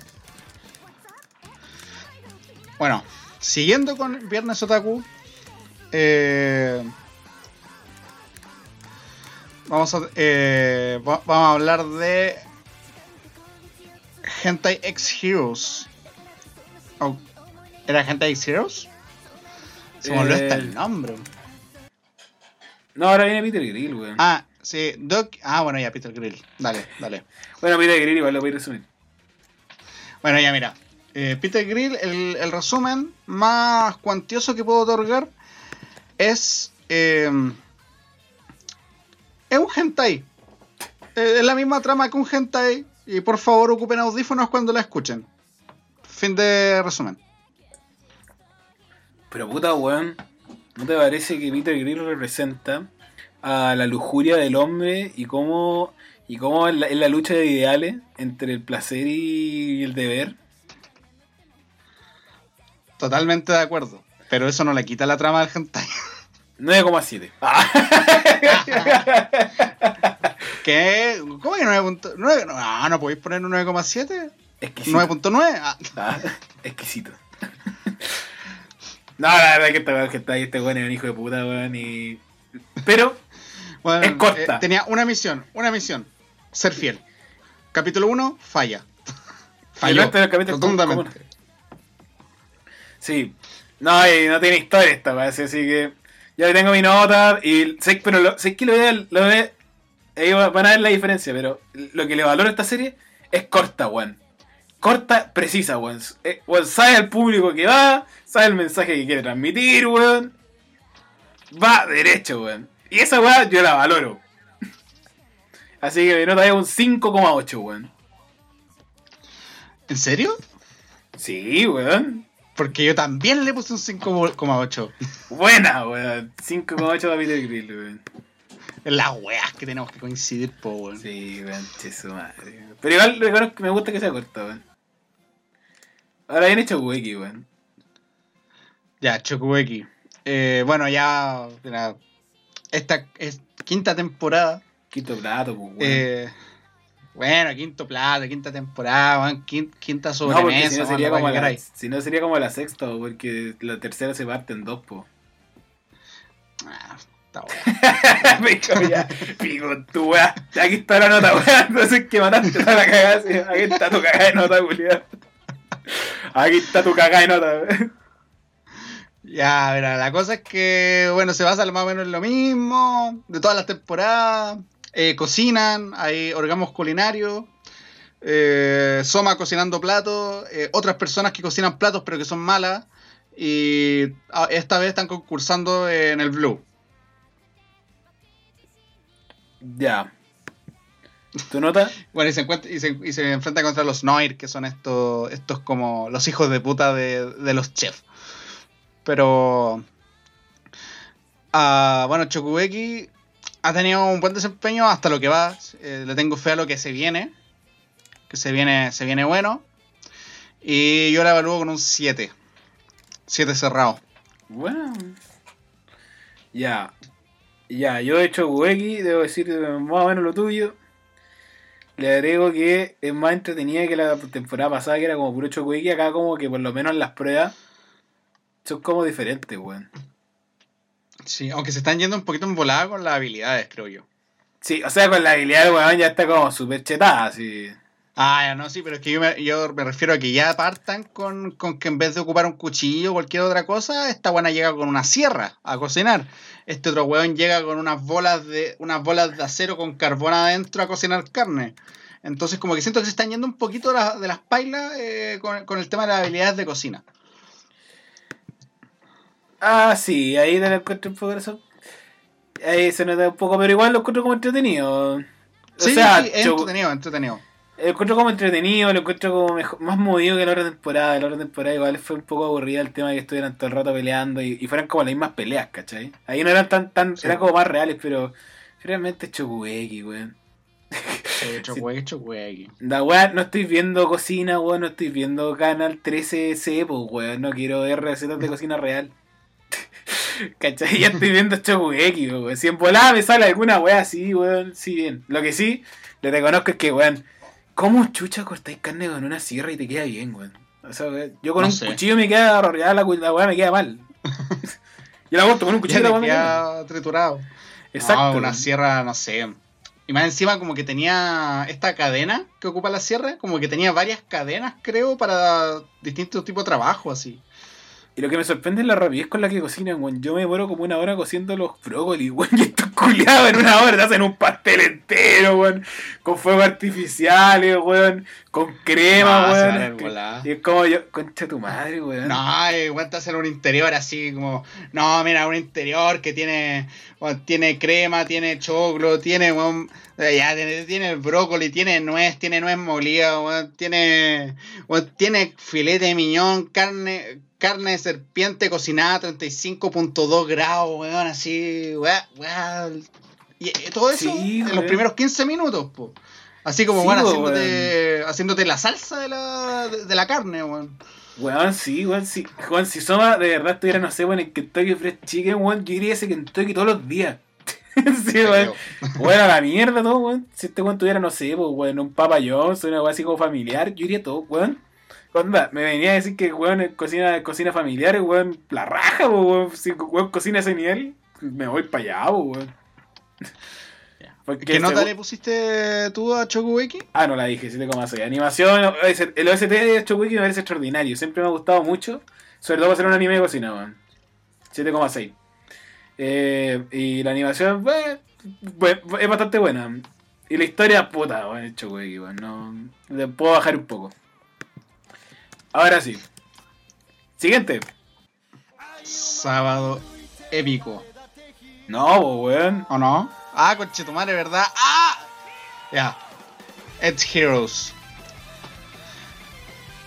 Bueno, siguiendo con Viernes Otaku, eh, vamos, a, eh, vamos a hablar de Hentai X Heroes. Oh, ¿Era Hentai X Heroes? Se me olvidó hasta el nombre. No, ahora viene Peter Grill, weón. Ah, Sí, Doc. Ah, bueno, ya, Peter Grill. Dale, dale. Bueno, Peter Grill igual lo voy a resumir. Bueno, ya, mira. Eh, Peter Grill, el, resumen más cuantioso que puedo otorgar es. Eh, es un hentai. Eh, es la misma trama que un hentai. Y por favor, ocupen audífonos cuando la escuchen. Fin de resumen. Pero puta, weón. ¿No te parece que Peter Grill representa a la lujuria del hombre y cómo, y cómo es la, lucha de ideales entre el placer y el deber. Totalmente de acuerdo. Pero eso no le quita la trama del hentai. 9,7. ¿Qué? ¿Cómo que 9.9? No, no podéis poner un 9,7. 9.9. Ah. ah. exquisito. no, la verdad que este, está este weón es un hijo de puta, weón. Y... Pero es corta. Eh, tenía una misión, una misión. Ser fiel. Capítulo 1, falla. Falló. rotundamente. Sí. No, y no tiene historia esta, parece, así que. Yo tengo mi nota y sé, pero lo, sé que lo ve, lo ahí van a ver la diferencia, pero lo que le valoro a esta serie es corta, weón. Corta, precisa, weón. Eh, weón sabe al público que va, sabe el mensaje que quiere transmitir, weón. Va derecho, weón. Y esa weón yo la valoro. Así que mi nota es un 5,8, weón. ¿En serio? Sí, weón. Porque yo también le puse un 5,8. Buena, weón. 5,8 para Peter Grill, weón. Las weas que tenemos que coincidir, po, weón. Sí, weón, che su madre. Pero igual reconozco que me gusta que sea corta, weón. Ahora bien hecho weón. Ya, Chokueki. Eh, bueno, ya. mira, esta es quinta temporada. Quinto plato, pues, weón. Eh, bueno, quinto plato, quinta temporada, weón, quin- quinta no, porque sobremesa. si no, sería como la, si no sería como la sexta, po, porque la tercera se parte en dos, po. Ah, esta wea. Pico, ya. Pico, tu weá. Aquí está la nota, weá. Entonces que mataste toda la cagada. sí. Aquí está tu cagada de nota, culiado. Aquí está tu cagada de nota, weón. Ya, verá, la cosa es que, bueno, se basa más o menos en lo mismo, de todas las temporadas, eh, cocinan, hay orgamos culinarios, eh, Soma cocinando platos, eh, otras personas que cocinan platos pero que son malas, y ah, esta vez están concursando en el Blue. Ya. ¿Tu nota? Bueno, y se, encuentra, y se, y se enfrenta contra los Noir, que son estos, estos como los hijos de puta de, de los chefs. Pero. ah, bueno, Chokubeki ha tenido un buen desempeño hasta lo que va. Eh, le tengo fe a lo que se viene. Que se viene, se viene bueno. Y yo la evalúo con un 7. 7 cerrado. Bueno. Ya. Ya, yo he hecho Weki, debo decir más o menos lo tuyo. Le agrego que es más entretenida que la temporada pasada, que era como puro Chocuequi. Acá, como que por lo menos las pruebas son como diferentes, weón. Sí, aunque se están yendo un poquito en volada con las habilidades, creo yo. Sí, o sea, con la habilidad del weón ya está como súper chetada, así. Ah, ya no, sí, pero es que yo me, yo me refiero a que ya partan con, con que en vez de ocupar un cuchillo o cualquier otra cosa, esta buena llega con una sierra a cocinar. Este otro hueón llega con unas bolas de unas bolas de acero con carbón adentro a cocinar carne. Entonces como que siento que se están yendo un poquito de, la- de las pailas eh, con, con el tema de las habilidades de cocina. Ah, sí, ahí te lo encuentro un poco eso. Ahí se nota un poco, pero igual lo encuentro como entretenido. O Sí, sea, sí, es entretenido, entretenido. Lo encuentro como entretenido, lo encuentro como mejor- más movido que la otra temporada. La otra temporada igual fue un poco aburrida el tema de que estuvieran todo el rato peleando y, y fueran como las mismas peleas, ¿cachai? Ahí no eran tan, tan, Sí. eran como más reales, pero realmente Chocueki, weón. Sí, Chocueki, Chocueki. Da weón, no estoy viendo cocina, weón, no estoy viendo Canal 13C, pues weón, no quiero ver recetas de cocina real. ¿Cachai? Ya estoy viendo Chocueki, weón. Si en volada me sale alguna weá así, weón, sí bien. Lo que sí, le reconozco es que, weón, ¿cómo chucha cortáis carne con una sierra y te queda bien, weón? O sea, yo con No un sé. cuchillo me queda arrollada la, la weá, me queda mal. yo la corto con un cuchillo y la me queda triturado. Exacto. Ah, una sierra, no sé. Y más encima como que tenía esta cadena que ocupa la sierra, como que tenía varias cadenas, creo, para distintos tipos de trabajo, así. Y lo que me sorprende es la rapidez con la que cocinan, weón. Yo me muero como una hora cociendo los brócolis, weón. Y estos culiados en una hora te hacen un pastel entero, weón. Con fuegos artificiales, weón. Con crema, se weón. Y es como yo, concha tu madre, weón. No, igual te hacen un interior así como, no, mira, un interior que tiene, bueno, tiene crema, tiene choclo, tiene, bueno, eh, ya, tiene, tiene brócoli, tiene nuez, tiene nuez molida, bueno, tiene, bueno, tiene filete de miñón, carne, carne de serpiente cocinada a 35.2 grados, weón, así, weón, weón. Y todo eso Sí, en los weón. primeros 15 minutos, po. Así como, Sí, bueno, haciéndote, haciéndote la salsa de la, de, de la carne, weón. Weón, sí, weón, sí. Si Soma de verdad estuviera, no sé, weón, en Kentucky Fried Chicken, weón, yo iría a ese Kentucky todos los días. sí, weón. Weón, a la mierda todo, weón. Si este weón tuviera, no sé, pues, weón, un Papa John's, una weón así como familiar, yo iría todo, weón. Onda, me venía a decir que, weón, en cocina, cocina familiar, weón, la raja, weón. Si weón cocina a ese nivel, me voy para allá, weón. Porque ¿Qué nota le pusiste tú a Chokuweki? Ah, no la dije, 7,6. Animación, el OST de Chocuiki me parece extraordinario. Siempre me ha gustado mucho. Sobre todo para ser un anime de cocina, weón. 7,6. Eh, y la animación, pues, es bastante buena. Y la historia, puta, weón, wey, weón. No, le puedo bajar un poco. Ahora sí. Siguiente. Sábado épico. No, weón. ¿O no? Ah, conchetumare, ¿verdad? ¡Ah! Ya. Edge Heroes.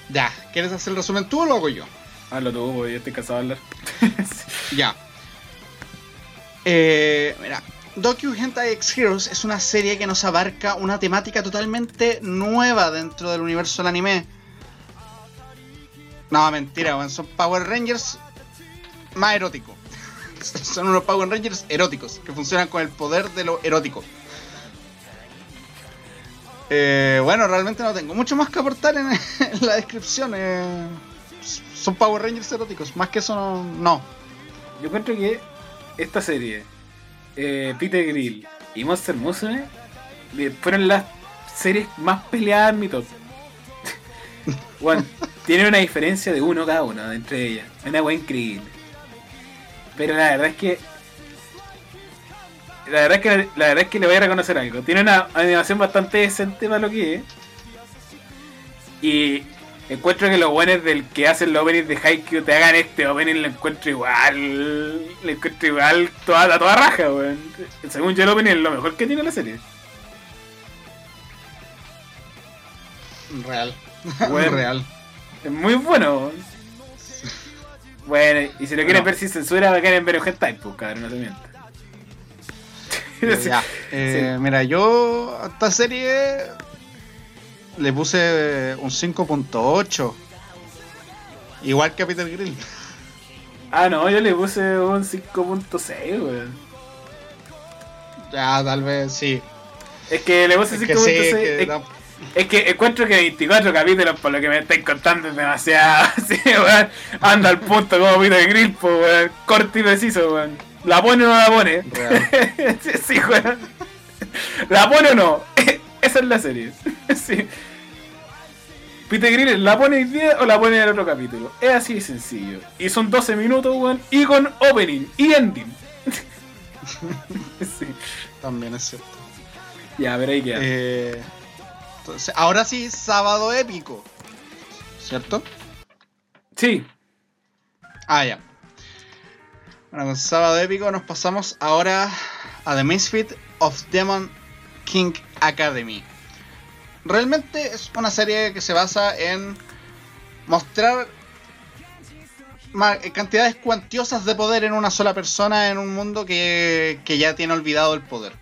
Ya, ¿quieres hacer el resumen tú o lo hago yo? Hazlo tú, porque yo estoy cansado de hablar. Ya. Eh, mira, Docu Hentai X Heroes es una serie que nos abarca una temática totalmente nueva dentro del universo del anime. No, mentira, weón, son Power Rangers más eróticos. son unos Power Rangers eróticos que funcionan con el poder de lo erótico. Eh, bueno, realmente no tengo mucho más que aportar en, la descripción. eh. son Power Rangers eróticos, más que eso no. no. Yo encuentro que esta serie, eh, Peter Grill y Monster Musume, eh, fueron las series más peleadas en mi top. Bueno, tienen una diferencia de uno cada uno entre ellas. Una wea increíble. Pero la verdad es que. La verdad es que la verdad es que le voy a reconocer algo. Tiene una animación bastante decente para lo que es. Y encuentro que los buenos del que hacen los openings de Haikyuu te hagan este opening lo encuentro igual. Lo encuentro igual toda, a toda raja, weón. Según yo el opening es lo mejor que tiene la serie. Real. Bueno. Real. Es muy bueno. Bueno, y si lo quieren No. ver sin censura, lo quieren ver en hentai, pues cabrón, no se mienta. Ya, eh, Mira, yo a esta serie le puse un 5.8. Igual que a Peter Grill. Ah, no, yo le puse un 5.6, weón. Ya, tal vez sí. Es que le puse Es 5.6. es, que encuentro que 24 capítulos, por lo que me estáis contando, es demasiado. Sí, weón. Anda al punto como Peter Grill, pues, weón. Corto y preciso, weón. ¿La pone o no la pone? Real. sí, weón. ¿La pone o no? Esa es la serie. sí. Peter Grill, ¿la pone hoy día o la pone en el otro capítulo? Es así de sencillo. Y son 12 minutos, weón. Y con opening y ending. sí. También es cierto. Ya, pero ahí queda. Eh, ahora sí, sábado épico. ¿Cierto? Sí. Ah, ya. Bueno, con sábado épico nos pasamos ahora a The Misfit of Demon King Academy. Realmente es una serie que se basa en mostrar cantidades cuantiosas de poder en una sola persona en un mundo que, que ya tiene olvidado el poder.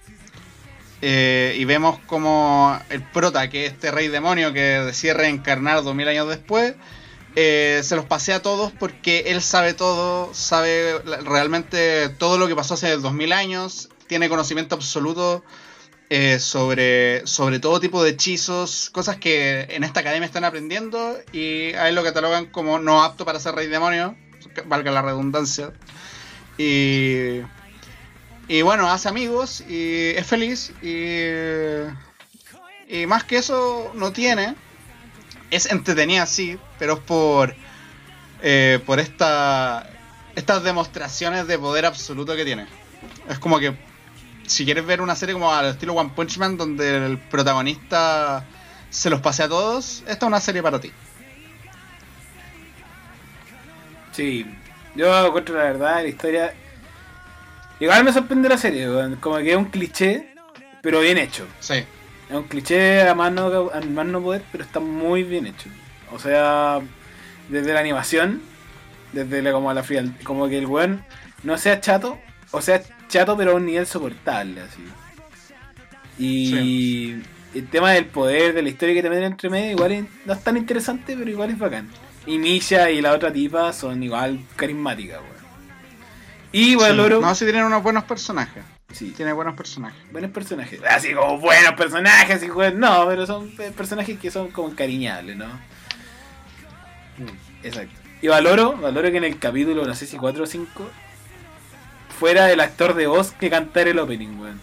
Eh, y vemos como el prota, que es este rey demonio que decide reencarnar dos mil años después, eh, se los pasea a todos porque él sabe todo, sabe realmente todo lo que pasó hace 2000 años, tiene conocimiento absoluto eh, sobre, sobre todo tipo de hechizos, cosas que en esta academia están aprendiendo y a él lo catalogan como no apto para ser rey demonio, valga la redundancia. Y, y bueno, hace amigos y es feliz y, y más que eso no tiene es entretenida, sí, pero es por, eh, por esta, estas demostraciones de poder absoluto que tiene. Es como que, si quieres ver una serie como al estilo One Punch Man, donde el protagonista se los pase a todos, esta es una serie para ti. Sí, yo encuentro la verdad, la historia. Igual me sorprende la serie, como que es un cliché, pero bien hecho. Sí, Es un cliché a más no, a más no poder, pero está muy bien hecho. O sea, desde la animación, desde la, como la frialdad, como que el weón no sea chato, o sea chato pero a un nivel soportable, así. Y el tema del poder, de la historia que te meten entre medio, igual es- no es tan interesante, pero igual es bacán. Y Misha y la otra tipa son igual carismáticas, weón. Y sí. valoro. No, sí tienen unos buenos personajes. Sí, Tiene buenos personajes. buenos personajes. Así como buenos personajes, y weón, no, pero son eh, personajes que son como encariñables, ¿no? Exacto. Y valoro, valoro que en el capítulo, no sé si 4 o 5, fuera el actor de voz que cantara el opening, weón.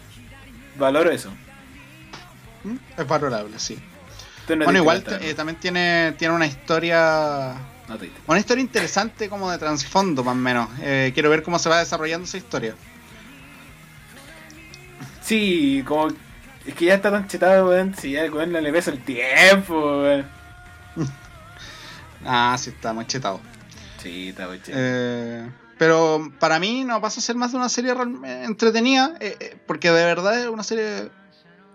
Valoro eso. ¿Mm? Es valorable, sí. No bueno, igual eh, también tiene, tiene una historia No. Una historia interesante como de trasfondo, más o menos. Eh, quiero ver cómo se va desarrollando esa historia. Sí, como. Es que ya está tan chetado, weón. Si ya el weón no le pesa el tiempo, weón. Ah, sí, está muy chetado. Sí, está muy chetado. Eh, pero para mí no pasa a ser más de una serie eh, entretenida, eh, eh, porque de verdad es una serie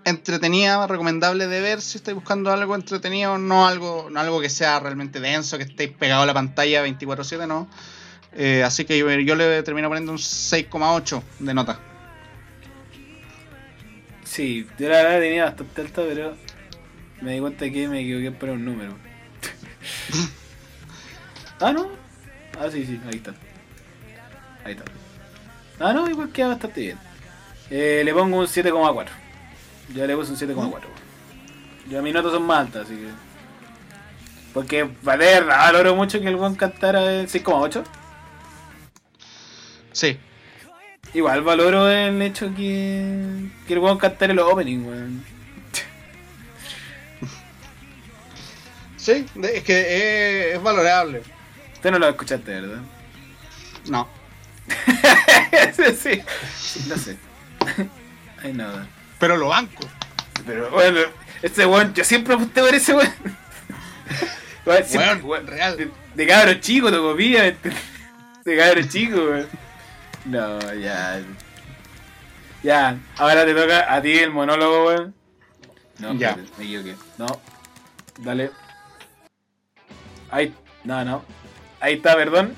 entretenida, recomendable de ver si estáis buscando algo entretenido, no algo, no algo que sea realmente denso, que estéis pegado a la pantalla 24/7, no. Eh, así que yo, yo le termino poniendo un 6,8 de nota. Sí, yo la verdad tenía bastante alta, pero me di cuenta que me equivoqué por un número. ah, no. Ah, sí, sí, ahí está. Ahí está. Ah, no, igual queda bastante bien. Eh, le pongo un 7,4. Yo le puse un 7,4. Yo mis notas son más altas, así que. Porque, vale, verdad, valoro mucho que el buen cantara el 6,8. Sí, Igual valoro el hecho que, que el weón cantara el opening, weón. sí, es que es valorable. Usted no lo escuchaste, ¿verdad? No, sí, sí, no sé. Ay, nada. Pero lo banco. Pero bueno, este weón, yo siempre aposté por ese weón. Weón, siempre- Weón, weón, real. De, de cabro chico, lo comía. De cabro chico, weón. No, ya. Ya, ahora te toca a ti el monólogo, weón. No, Ya. espérate, me equivoqué. No. Dale. Ahí. No, no. Ahí está, perdón.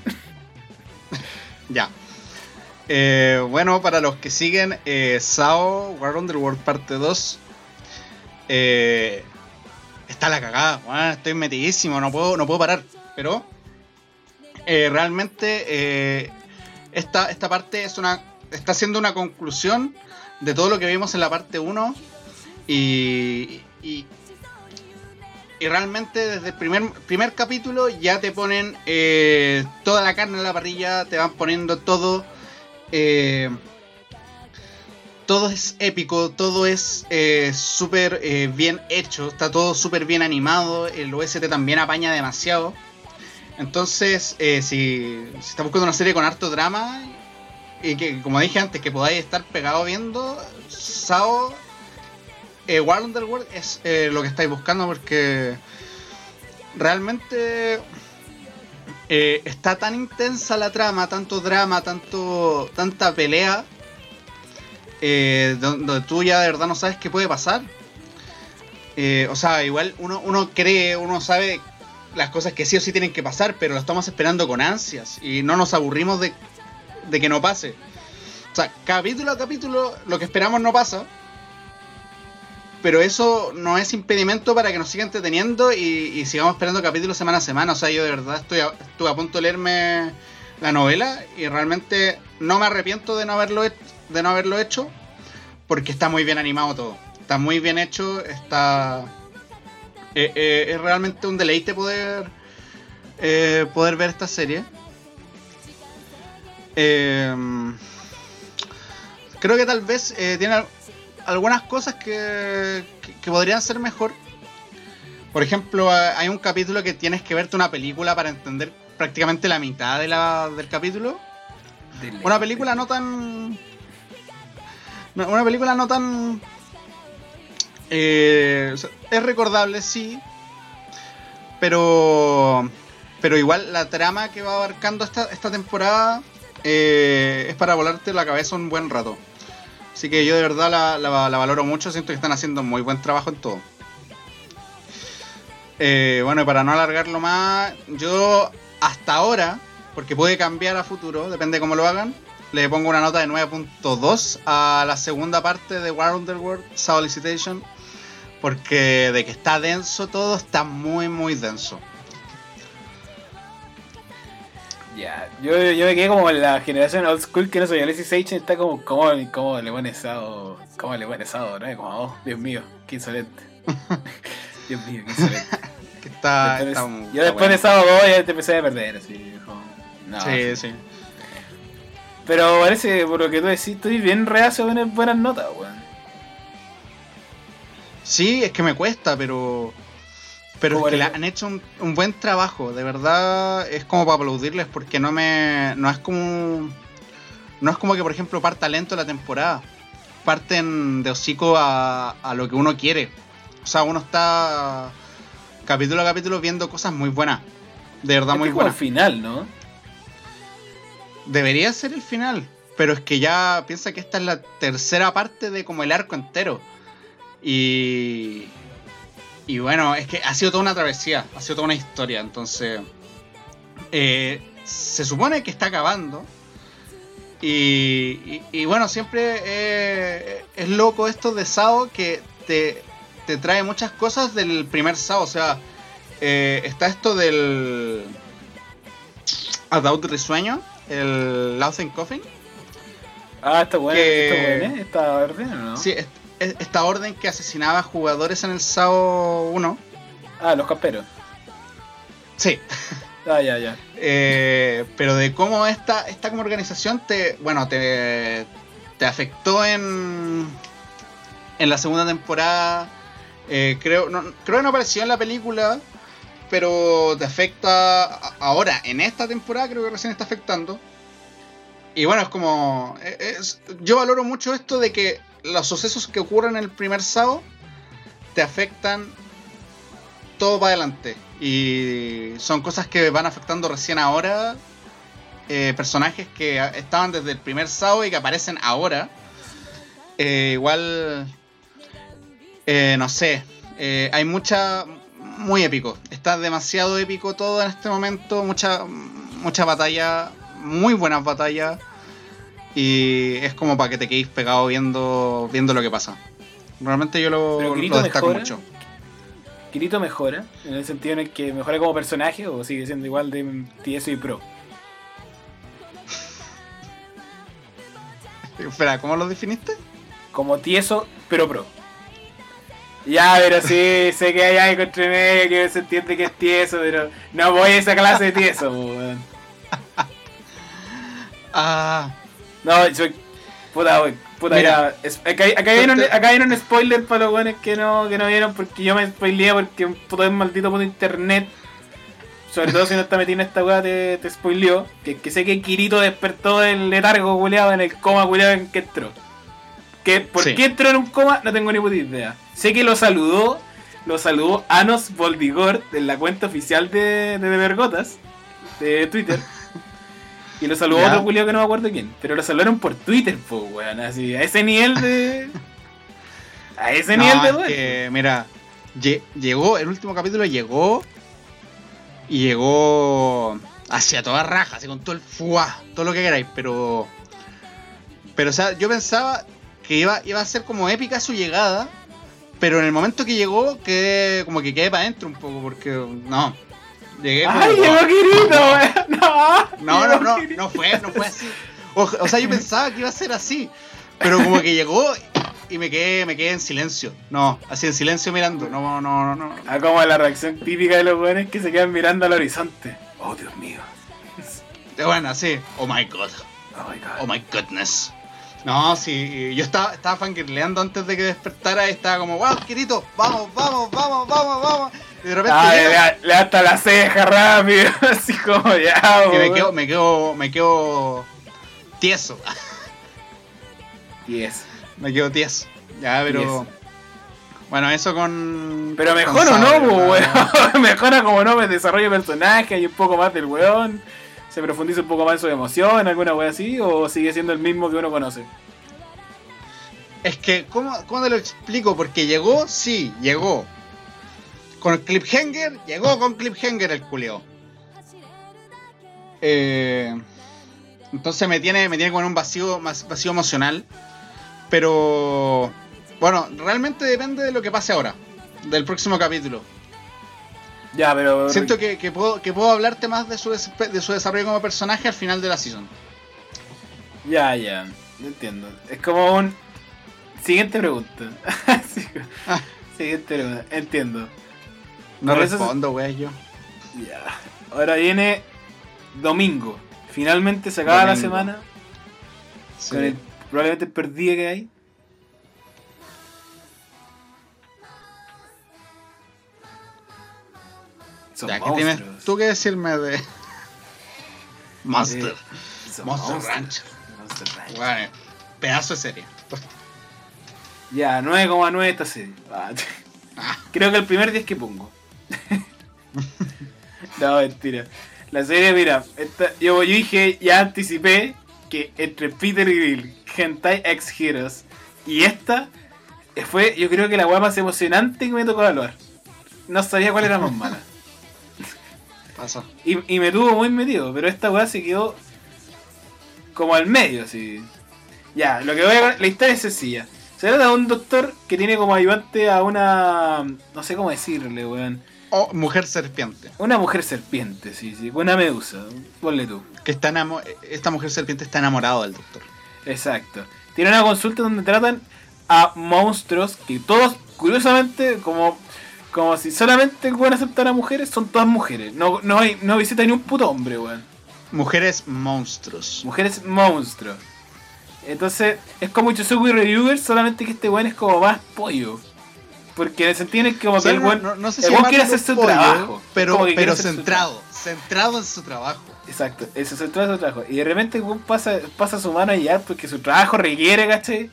Ya. Eh, bueno, para los que siguen eh, SAO War Underworld parte 2, eh, está la cagada. estoy metidísimo, no puedo, no puedo parar. Pero eh, realmente eh, esta, esta parte es una, está siendo una conclusión de todo lo que vimos en la parte 1 y, y, y realmente desde el primer, primer capítulo ya te ponen toda la carne en la parrilla, te van poniendo todo. Eh, todo es épico, todo es eh, súper eh, bien hecho, está todo súper bien animado, el OST también apaña demasiado. Entonces, eh, si, si estás buscando una serie con harto drama, y que como dije antes, que podáis estar pegado viendo, Sao War Underworld es lo que estáis buscando porque realmente eh, está tan intensa la trama, tanto drama, tanto tanta pelea, eh, donde, tú ya de verdad no sabes qué puede pasar. Eh, o sea, igual uno, uno cree, uno sabe las cosas que sí o sí tienen que pasar, pero lo estamos esperando con ansias y no nos aburrimos de, de que no pase. O sea, capítulo a capítulo lo que esperamos no pasa, pero eso no es impedimento para que nos siga entreteniendo y, sigamos esperando capítulos semana a semana. O sea, yo de verdad estoy a, estuve a punto de leerme la novela y realmente no me arrepiento de no haberlo, de no haberlo hecho porque está muy bien animado todo. Está muy bien hecho, está... eh, eh, es realmente un deleite poder, eh, poder ver esta serie. Creo que tal vez tiene algunas cosas que, que- que podrían ser mejor. Por ejemplo, hay un capítulo que tienes que verte una película para entender prácticamente la mitad de la, del capítulo. Una película no tan. Una película no tan. eh, o sea, es recordable, sí. Pero. Pero igual la trama que va abarcando esta, esta temporada eh, es para volarte la cabeza un buen rato. Así que yo de verdad la, valoro mucho, siento que están haciendo muy buen trabajo en todo. Eh, bueno, para no alargarlo más, yo hasta ahora, porque puede cambiar a futuro, depende de cómo lo hagan, le pongo una nota de 9.2 a la segunda parte de War Underworld, Solicitation, porque de que está denso todo, está muy, muy denso. Ya, yo, yo me quedé como en la generación old school que no soy Alexis Sage está como, ¿cómo, cómo le pone Sao? ¿Cómo le pone Sao? ¿no? Como, oh, Dios mío, qué insolente. Dios mío, qué insolente. Que está, Después- está- yo está después de 2 ya te empecé a perder, así. como, no, Sí, sí. Pero parece, por lo que tú decís, estoy bien reacio a poner buenas notas, weón. Sí, es que me cuesta, pero. Pero es ¿Cómo que han hecho un, un buen trabajo, de verdad es como para aplaudirles porque no me no es como no es como que por ejemplo parta lento la temporada. Parten de hocico a, a lo que uno quiere. O sea, uno está capítulo a capítulo viendo cosas muy buenas. De verdad muy buenas. final, ¿no? Debería ser el final, pero es que ya piensa que esta es la tercera parte de como el arco entero. Y y bueno, es que ha sido toda una travesía, ha sido toda una historia, entonces eh, se supone que está acabando. Y, y- y bueno, siempre eh, es loco esto de Sao que te, te trae muchas cosas del primer Sao. O sea, eh, está esto del Ataúd Risueño, el Lausen Coffin. Ah, está bueno, Que- está bueno, ¿eh? Está ¿o no? Sí, es- es- esta orden que asesinaba jugadores en el Sao 1. Ah, los camperos. Sí, Ah, ya, ya. Eh, pero de cómo esta, esta como organización te, bueno, te, te afectó en, en la segunda temporada. Eh, creo, no, creo que no apareció en la película, pero te afecta ahora, en esta temporada creo que recién está afectando. Y bueno, es como... eh, es- yo valoro mucho esto de que los sucesos que ocurren en el primer SAO te afectan todo para adelante. Y son cosas que van afectando recién ahora. eh, personajes que estaban desde el primer SAO y que aparecen ahora. Eh, igual. eh, no sé. eh, hay mucha. Muy épico. Está demasiado épico todo en este momento. Mucha, mucha batalla. Muy buenas batallas. Y es como para que te quedéis pegado viendo, viendo lo que pasa. Realmente yo lo, lo destaco mejora. mucho. Kirito mejora, en el sentido en el que mejora como personaje o sigue siendo igual de tieso y pro. Espera, ¿cómo lo definiste? Como tieso, pero pro. Ya, pero sí, sé que hay algo entre medio que se entiende que es tieso, pero no voy a esa clase de tieso, weón. Ah, No, soy. Puta, weón. Puta, Mira, ya. Es- acá, acá, viene un, acá viene un spoiler para los weones que no, que no vieron porque yo me spoileé porque un puto maldito puto internet. Sobre todo si no está metido en esta weá te, te spoileó. Que, que sé que Kirito despertó del letargo culeado en el coma culeado en que entró. Que, ¿Por Sí. qué entró en un coma? No tengo ni puta idea. Sé que lo saludó. Lo saludó Anos Voldigor en la cuenta oficial de, de, de Vergotas. De Twitter. Y lo saludó Ya. otro culiao que no me acuerdo quién. Pero lo saludaron por Twitter, po, weón. Así, a ese nivel de. A ese no, nivel de duelo. mira, lle- llegó, el último capítulo llegó y llegó hacia toda raja, así con todo el fuá, todo lo que queráis, pero pero o sea, yo pensaba que iba, iba a ser como épica su llegada, pero en el momento que llegó, que como que quedé para adentro un poco, porque no, llegué como, ¡Ay, llegó Kirito, weón! ¡No! no, no, no, fue, no fue así. O, o sea, yo pensaba que iba a ser así, pero como que llegó y me quedé, me quedé en silencio. No, así en silencio mirando. No, no, no, no. Ah, como la reacción típica de los weones que se quedan mirando al horizonte. Oh, Dios mío. Bueno, así. Oh my god. Oh my god. Oh my goodness. No, sí, yo estaba, estaba fangirleando antes de que despertara y estaba como, wow, Kirito, vamos, vamos, vamos, vamos, vamos. Y de repente le, llega le hasta la ceja rápido, así como ya, y me weón. quedo, me quedo, me quedo tieso. Yes. me quedo tieso. Ya, pero. Tieso. Bueno, eso con. Pero mejor o no, ¿verdad? weón. Mejora como no, me desarrollo de personaje, hay un poco más del weón. Se profundiza un poco más en su emoción, alguna wea así, o sigue siendo el mismo que uno conoce. Es que, ¿cómo, ¿cómo te lo explico? Porque llegó, sí, llegó. Con el cliffhanger, llegó con cliffhanger el culeo. Eh, entonces me tiene, me tiene con un vacío, más vacío emocional. Pero bueno, realmente depende de lo que pase ahora, del próximo capítulo. Ya, pero. Siento que, que puedo, que puedo hablarte más de su, de su desarrollo como personaje al final de la season. Ya, ya. Entiendo. Es como un. Siguiente pregunta. Ah. Siguiente pregunta. Entiendo. No Por respondo, wey, yo. Ya. Ahora viene domingo. Finalmente se acaba la semana Sí. con el probablemente el día que hay. Son Ya, ¿qué tienes tú que decirme de Monster? Monster monstruos. Ranch. Monster Ranch. Bueno, pedazo de serie. Ya, 9,9 esta serie. Ah, Ah. Creo que el primer 10 que pongo. no, mentira. La serie, mira, esta- yo, yo dije, ya anticipé que entre Peter Grill, Hentai X Heroes y esta eh, fue, yo creo que la weá más emocionante que me tocó evaluar. No sabía cuál era más mala. Pasa. Y, y me tuvo muy metido, pero esta weá se quedó como al medio, así. Ya, lo que voy a la historia es sencilla. Se trata de un doctor que tiene como ayudante a una. No sé cómo decirle, weón. O mujer serpiente. Una mujer serpiente, sí, sí. Una medusa. Ponle tú. Que está esta mujer serpiente está enamorada del doctor. Exacto. Tiene una consulta donde tratan a monstruos que todos, curiosamente, como. Como si solamente pueden aceptar a mujeres, son todas mujeres. No, no, hay, no visita ni un puto hombre, weón. Mujeres monstruos. Mujeres monstruos. Entonces, es como Chusuku y Reviewer, solamente que este weón es como más pollo. Porque en el sentido en que como O sea, que el weón, no- no sé el si weón quiere hacer su pollo, trabajo. Pero, pero su centrado. Centrado en su trabajo. Exacto, eso trata de su trabajo. Y de repente el weón pasa, pasa su mano allá porque su trabajo requiere, ¿cachai?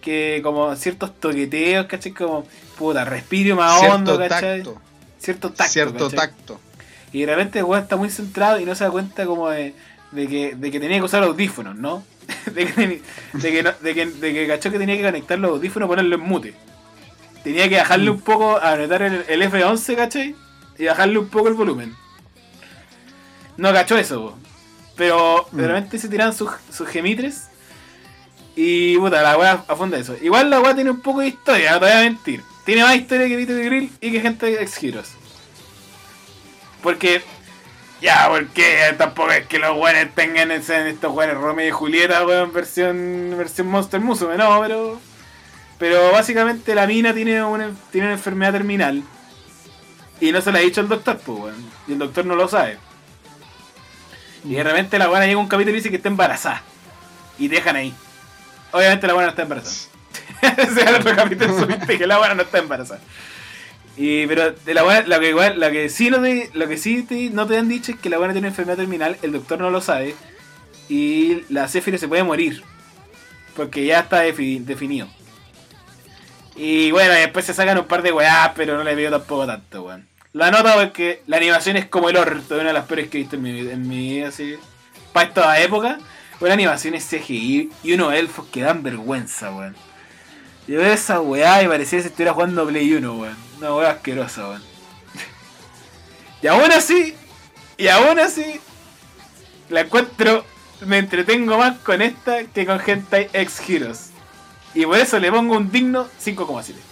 Que como ciertos toqueteos, ¿cachai? Como, puta, respiro más hondo, Cierto ¿cachai? tacto. Cierto tacto, Cierto ¿cachai? tacto. Y de repente el weón está muy centrado y no se da cuenta como de, de que, de que tenía que usar audífonos, ¿no? de, que, de, que, de, que, de que cachó que tenía que conectar los audífonos y ponerlo en mute. Tenía que bajarle un poco, a apretar el, el F11, ¿cachai? Y bajarle un poco el volumen. No cachó eso, po. pero de Mm. repente se tiran sus, sus gemitres. Y puta, la weá afunda eso. Igual la weá tiene un poco de historia, no te voy a mentir. Tiene más historia que Peter Grill y que gente de Ex Heroes. Porque, ya, porque tampoco es que los weones tengan en estos weones Romeo y Julieta, weón, versión, versión Monster Musume, no, pero. Pero básicamente la mina tiene una, tiene una enfermedad terminal. Y no se la ha dicho el doctor, pues, weón. Y el doctor no lo sabe. Y de repente la buena llega a un capítulo y dice que está embarazada. Y te dejan ahí. Obviamente la buena no está embarazada. Ese es el otro capítulo supiste que la buena no está embarazada. Y, pero de la buena, lo que igual, lo que sí no te, lo que sí te- no te han dicho es que la buena tiene una enfermedad terminal, el doctor no lo sabe. Y la Zephyr se puede morir. Porque ya está defi- definido. Y bueno, después se sacan un par de weás, pero no le veo tampoco tanto, weón. La nota porque la animación es como el orto, una de las peores que he visto en mi, en mi vida, así. Para esta época, una animación es CGI y unos elfos que dan vergüenza, weón. Yo veo esa weá y parecía que se estuviera jugando Play 1, weón. Una weá asquerosa, weón. Y aún así, y aún así, la encuentro, me entretengo más con esta que con Hentai X Heroes. Y por eso le pongo un digno 5,7.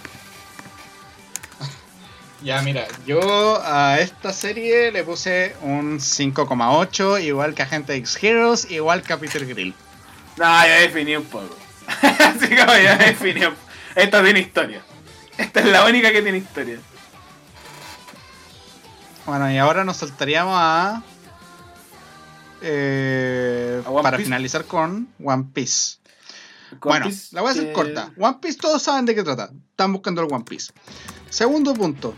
Ya, mira, yo a esta serie le puse un 5,8, igual que a Gente X Heroes, igual que a Peter Grill. No, ya definí un poco. Así como ya definí un Esta tiene historia. Esta es la única que tiene historia. Bueno, y ahora nos saltaríamos a. eh, ¿A One para Piece? finalizar con One Piece. Bueno, Piece, la voy a hacer eh, corta. One Piece todos saben de qué trata. Están buscando el One Piece. Segundo punto.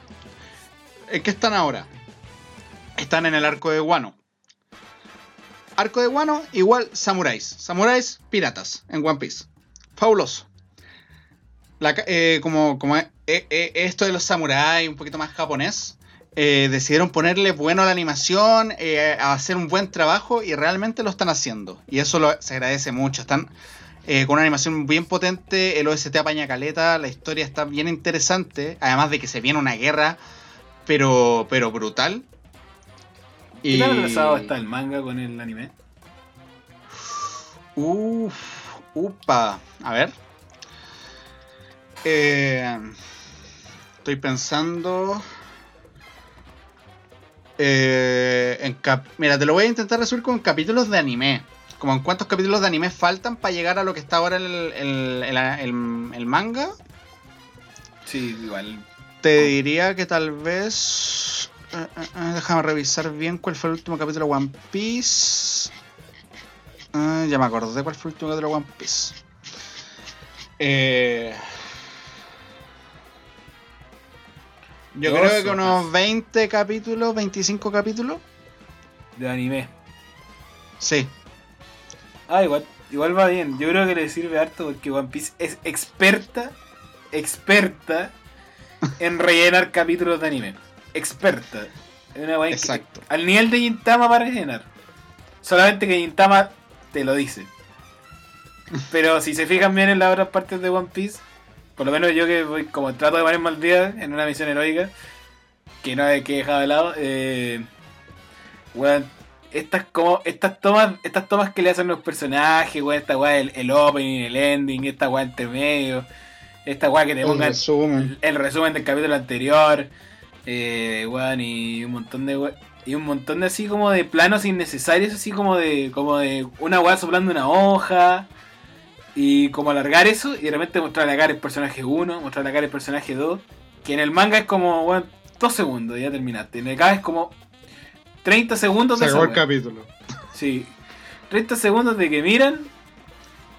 ¿En qué están ahora? Están en el arco de Wano. Arco de Wano igual samuráis. Samuráis piratas en One Piece. Fabuloso. La eh, como como eh, eh, esto de los samuráis, un poquito más japonés, eh, decidieron ponerle bueno a la animación, eh, a hacer un buen trabajo y realmente lo están haciendo. Y eso lo- se agradece mucho. Están eh, con una animación bien potente, el OST apaña caleta, la historia está bien interesante, además de que se viene una guerra, pero, pero brutal. ¿Qué tan atrasado está el manga con el anime? Uf, upa. A ver. Eh, estoy pensando. eh, en cap- Mira, te lo voy a intentar resumir con capítulos de anime. Como en cuántos capítulos de anime faltan para llegar a lo que está ahora el, el- el- manga. Sí, igual. Te diría que tal vez. eh, eh, eh, déjame revisar bien cuál fue el último capítulo de One Piece. Ah, ya me acordé cuál fue el último capítulo de One Piece. Eh, Yo creo que unos más. 20 capítulos, 25 capítulos. De anime. Sí. Ah, igual, igual va bien. Yo creo que le sirve harto porque One Piece es experta, experta en rellenar capítulos de anime. Experta. Una que- Exacto. al nivel de Gintama para rellenar. Solamente que Gintama te lo dice. Pero si se fijan bien en las otras partes de One Piece, por lo menos yo que voy como trato de ponerme al día en una misión heroica, que no hay que dejar de lado, eh, estas como estas tomas, estas tomas que le hacen los personajes, weón, esta weá, el, el opening, el ending, esta weá intermedio, esta weá que te pongan resumen. el resumen del capítulo anterior, eh, weón, y un montón de we- y un montón de así como de planos innecesarios, así como de como de una weá soplando una hoja y como alargar eso y de repente mostrar la cara el personaje 1, mostrar la cara el personaje 2, que en el manga es como, weón, 2 segundos, ya terminaste. En el es como 30 segundos de Se acabó el capítulo. Sí. 30 segundos de que miran.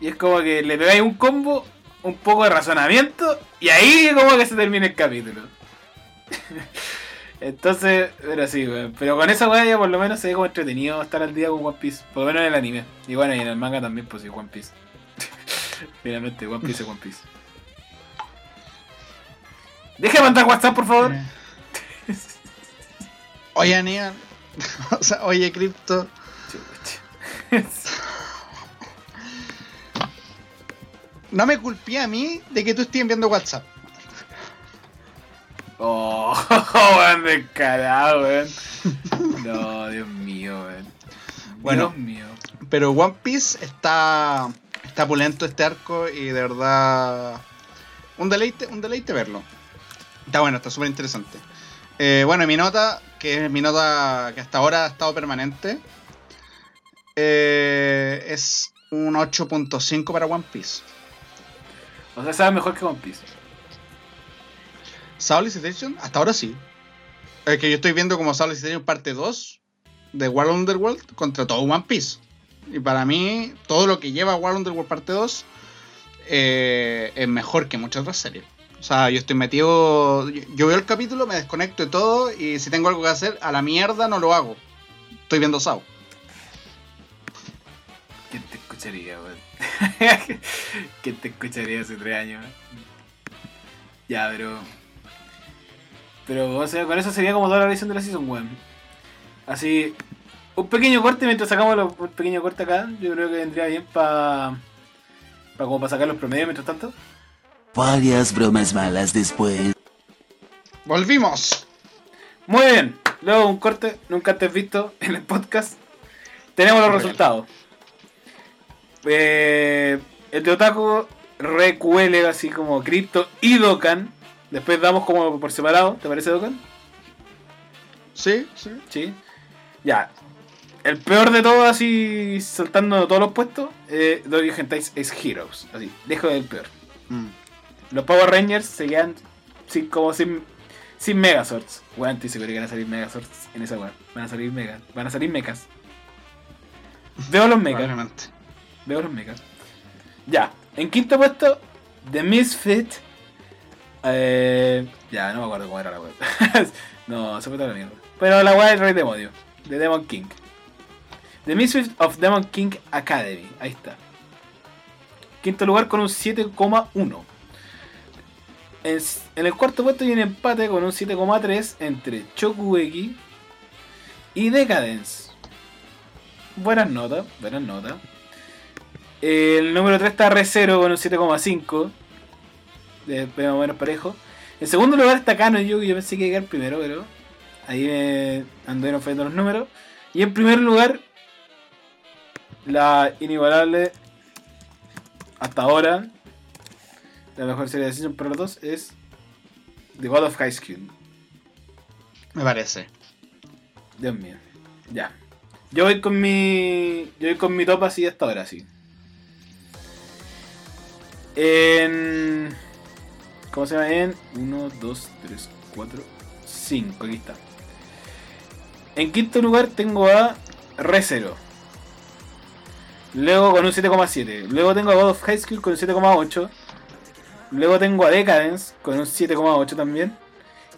Y es como que le pegáis un combo, un poco de razonamiento. Y ahí como que se termina el capítulo. Entonces, pero sí, weón. Pero con esa weá ya por lo menos se ve como entretenido estar al día con One Piece. Por lo menos en el anime. Y bueno, y en el manga también, pues sí, One Piece. Finalmente, One Piece es One Piece. Deja de mandar WhatsApp, por favor. Eh. Oye, Aníbal. o sea, oye, Crypto. No me culpé a mí de que tú estés enviando WhatsApp. Oh, weón, descarado, weón. No, Dios mío, weón. Bueno. Dios mío. Pero One Piece está. Está pulento este arco y de verdad. Un deleite, un deleite verlo. Está bueno, está súper interesante. Eh, bueno, mi nota, que es mi nota que hasta ahora ha estado permanente, eh, es un 8.5 para One Piece. O sea, sabe mejor que One Piece. Solicitation, hasta ahora sí. Es que yo estoy viendo como Solicitation parte 2 de World Underworld contra todo One Piece. Y para mí, todo lo que lleva World Underworld parte 2 eh, es mejor que muchas otras series. O sea, yo estoy metido. Yo, veo el capítulo, me desconecto de todo y si tengo algo que hacer, a la mierda no lo hago. Estoy viendo Sao. ¿Quién te escucharía, weón? ¿Quién te escucharía hace tres años? Ya, pero. Pero, o sea, con eso sería como toda la visión de la season, weón. Así, un pequeño corte mientras sacamos los- un pequeño corte acá. Yo creo que vendría bien para. Para como para sacar los promedios mientras tanto. Varias bromas malas después. ¡Volvimos! Muy bien, luego un corte nunca antes visto en el podcast. Tenemos los Real. resultados. Eh, el de Otaku recuele así como Crypto y Dokkan. Después damos como por separado, ¿te parece Dokkan? Sí, sí. Sí. Ya. El peor de todo, así saltando todos los puestos, eh, Hentai es Heroes. Así, dejo del peor. Mm. Los Power Rangers se quedan sin, como sin, sin Megazords. Weón, estoy seguro que van a salir Megazords en esa weón. Van a salir Mega. Van a salir mechas. Veo los mechas. Veo los mechas. Ya. En quinto puesto, The Misfit. Eh, ya, no me acuerdo cómo era la weón. no, se fue toda la mierda. Pero la weá del Rey Demonio. De Demon King. The Misfit of Demon King Academy. Ahí está. Quinto lugar con un 7,1. En, el cuarto puesto hay un empate con un 7,3 entre Chokueki y Decadence. Buenas notas, buenas notas. El número 3 está Re0 con un 7,5. De más o menos parejo. En segundo lugar está Kano Yugi. Yo pensé que iba a quedar primero, pero ahí me anduvieron fallando los números. Y en primer lugar, la inigualable hasta ahora, la mejor serie de season para los dos es The God of High School. Me parece. Dios mío. Ya. Yo voy con mi. Yo voy con mi top así hasta ahora, sí. En. ¿Cómo se llama? En 1, 2, 3, 4, 5. Aquí está. En quinto lugar tengo a Re0. Luego con un 7,7. Luego tengo a God of High School con un 7,8. Luego tengo a Decadence con un 7,8 también.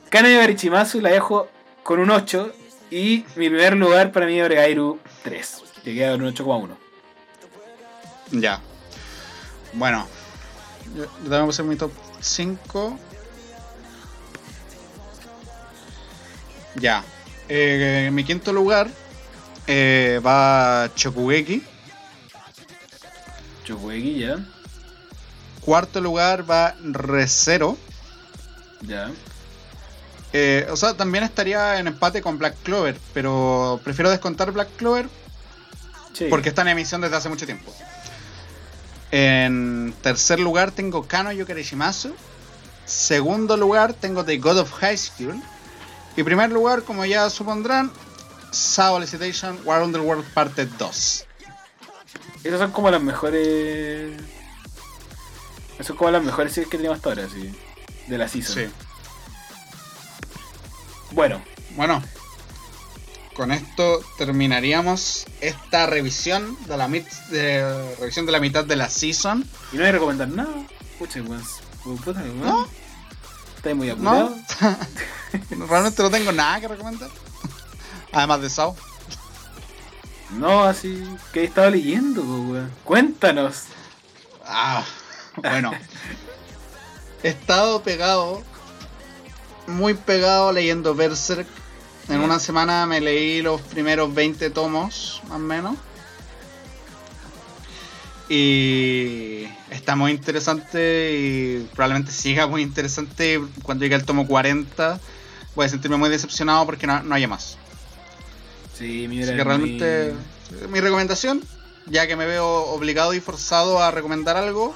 Kana Yogarichimasu la dejo con un 8. Y mi primer lugar para mí es Oregairu 3. Que queda con un 8,1. Ya. Bueno. Yo, yo también voy a hacer mi top 5. Ya. Eh, en mi quinto lugar eh, va Chokugeki. Chokuegi, ya. Cuarto lugar va Recero. Ya. Eh, o sea, también estaría en empate con Black Clover, pero prefiero descontar Black Clover Sí. porque está en emisión desde hace mucho tiempo. En tercer lugar tengo Kano Yokarishimasu. Segundo lugar tengo The God of High School. Y primer lugar, como ya supondrán, Sao Elicitation War Underworld Parte 2. Esas son como las mejores. Esas son como las mejores series que tenemos hasta ahora, sí. De la season. Sí. Bueno, Bueno, con esto terminaríamos esta revisión de la, mit- de, revisión de la mitad de la season. y no hay que recomendar nada. Pucha. Puta, weón. ¿No? Estáis muy apurado. No, realmente no tengo nada que recomendar. Además de Sao. No, así que he estado leyendo, weón. Cuéntanos. Ah, bueno. He estado pegado, muy pegado leyendo Berserk. En una semana me leí los primeros 20 tomos, más o menos. Y está muy interesante y probablemente siga muy interesante. Cuando llegue al tomo 40 voy a sentirme muy decepcionado porque no, no haya más. Sí, mira. Así que realmente mi recomendación, ya que me veo obligado y forzado a recomendar algo,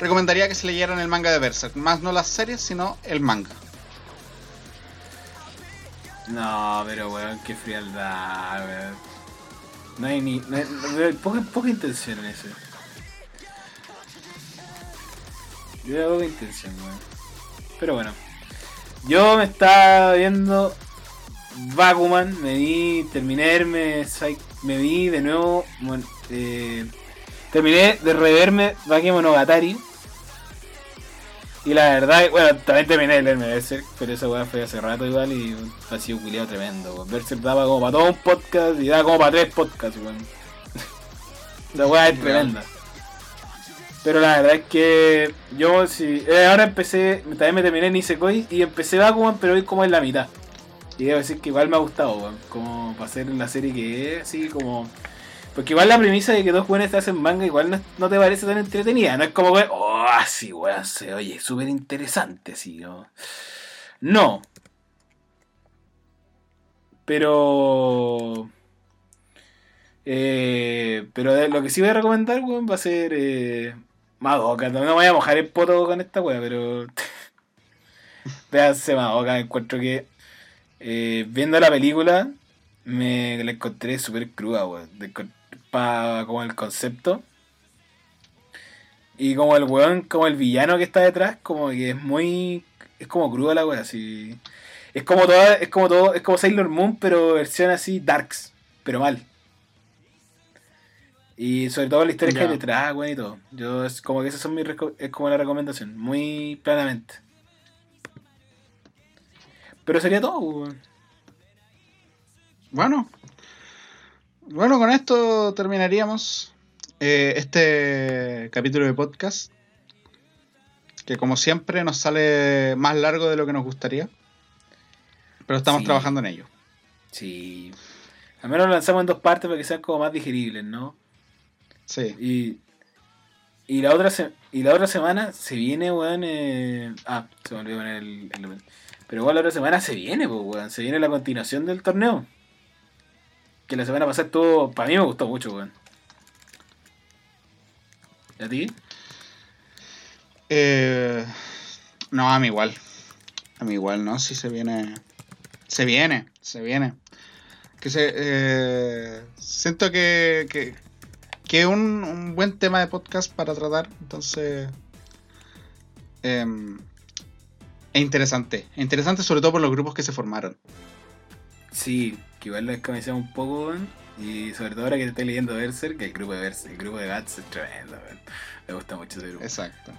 recomendaría que se leyeran el manga de Berserk. Más no las series, sino el manga. No, pero weón, qué frialdad, weón. No hay ni. No hay, poca, poca intención en eso. Yo veo poca intención, weón. Pero bueno. Yo me estaba viendo Bakuman, me vi, terminé Psy- me vi de nuevo, eh, terminé de reverme Bakemonogatari. Y la verdad, bueno, también terminé de leerme Berserk, pero esa weá fue hace rato igual y ha sido un culiado tremendo, weón. Berserk daba como para todo un podcast y daba como para tres podcasts, weón. La weá es tremenda. Pero la verdad es que yo si eh, ahora empecé, también me terminé Nisekoi y empecé Bakuman, pero hoy como en la mitad. Y debo decir que igual me ha gustado, weón. Como para hacer la serie que es, así como. Porque igual la premisa de que dos jóvenes te hacen manga igual no, te parece tan entretenida. No es como, weón, oh, sí, weón, oye, súper interesante, sí, ¿no? No. Pero. Eh, pero lo que sí voy a recomendar, weón, va a ser. Eh, Madoka. No me voy a mojar el poto con esta weá, pero. Véanse Madoka. Encuentro que. eh, viendo la película, me la encontré súper cruda, weón. De encon- pa- como el concepto. Y como el weón, como el villano que está detrás, como que es muy. Es como cruda la weá, así. Es como toda, es como todo, es como Sailor Moon, pero versión así darks, pero mal. Y sobre todo la historia que hay detrás, weón, y todo. Yo es como que esas son mis es como la recomendación, muy planamente. Pero sería todo, weón. Bueno. Bueno, con esto terminaríamos eh, este capítulo de podcast. Que como siempre nos sale más largo de lo que nos gustaría. Pero estamos Sí. trabajando en ello. Sí. Al menos lo lanzamos en dos partes para que sean como más digeribles, ¿no? Sí. Y, y la otra se- y la otra semana se viene, weón. eh, ah, se me olvidó poner el, el- Pero igual la otra semana se viene, pues, weón. Se viene la continuación del torneo. Que la semana pasada estuvo. Para mí me gustó mucho, weón. ¿Y a ti? Eh, no, a mí igual. A mí igual, ¿no? Si se viene. Se viene, se viene. Que se, eh, siento que, que, que es un, un buen tema de podcast para tratar. Entonces. em, es interesante. Es interesante sobre todo por los grupos que se formaron. Sí, que igual lo descamisamos un poco, weón. Y sobre todo ahora que te estoy leyendo Berserk, que el grupo de Berserk, el grupo de Guts es tremendo. Me gusta mucho ese grupo. Exacto.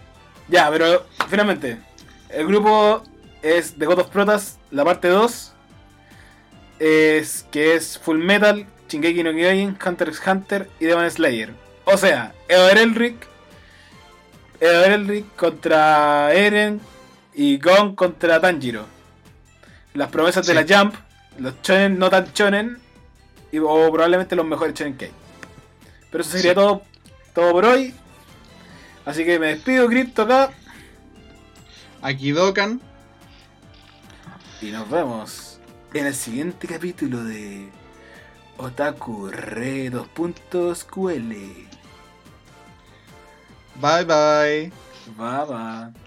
Ya, pero finalmente, el grupo es The God of Protas, la parte 2. Es que es Full Metal, Shingeki no Kyojin, Hunter x Hunter y Demon Slayer. O sea, Ever Elric, Ever Elric contra Eren y Gon contra Tanjiro. Las promesas de la Jump, los shonen no tan shonen, y, o probablemente los mejores shonen hay. Pero eso sería Sí. todo, todo por hoy. Así que me despido, Crypto acá. Aquí Dokkan. Y nos vemos en el siguiente capítulo de Otaku Re 2.ql. Bye bye. Bye bye.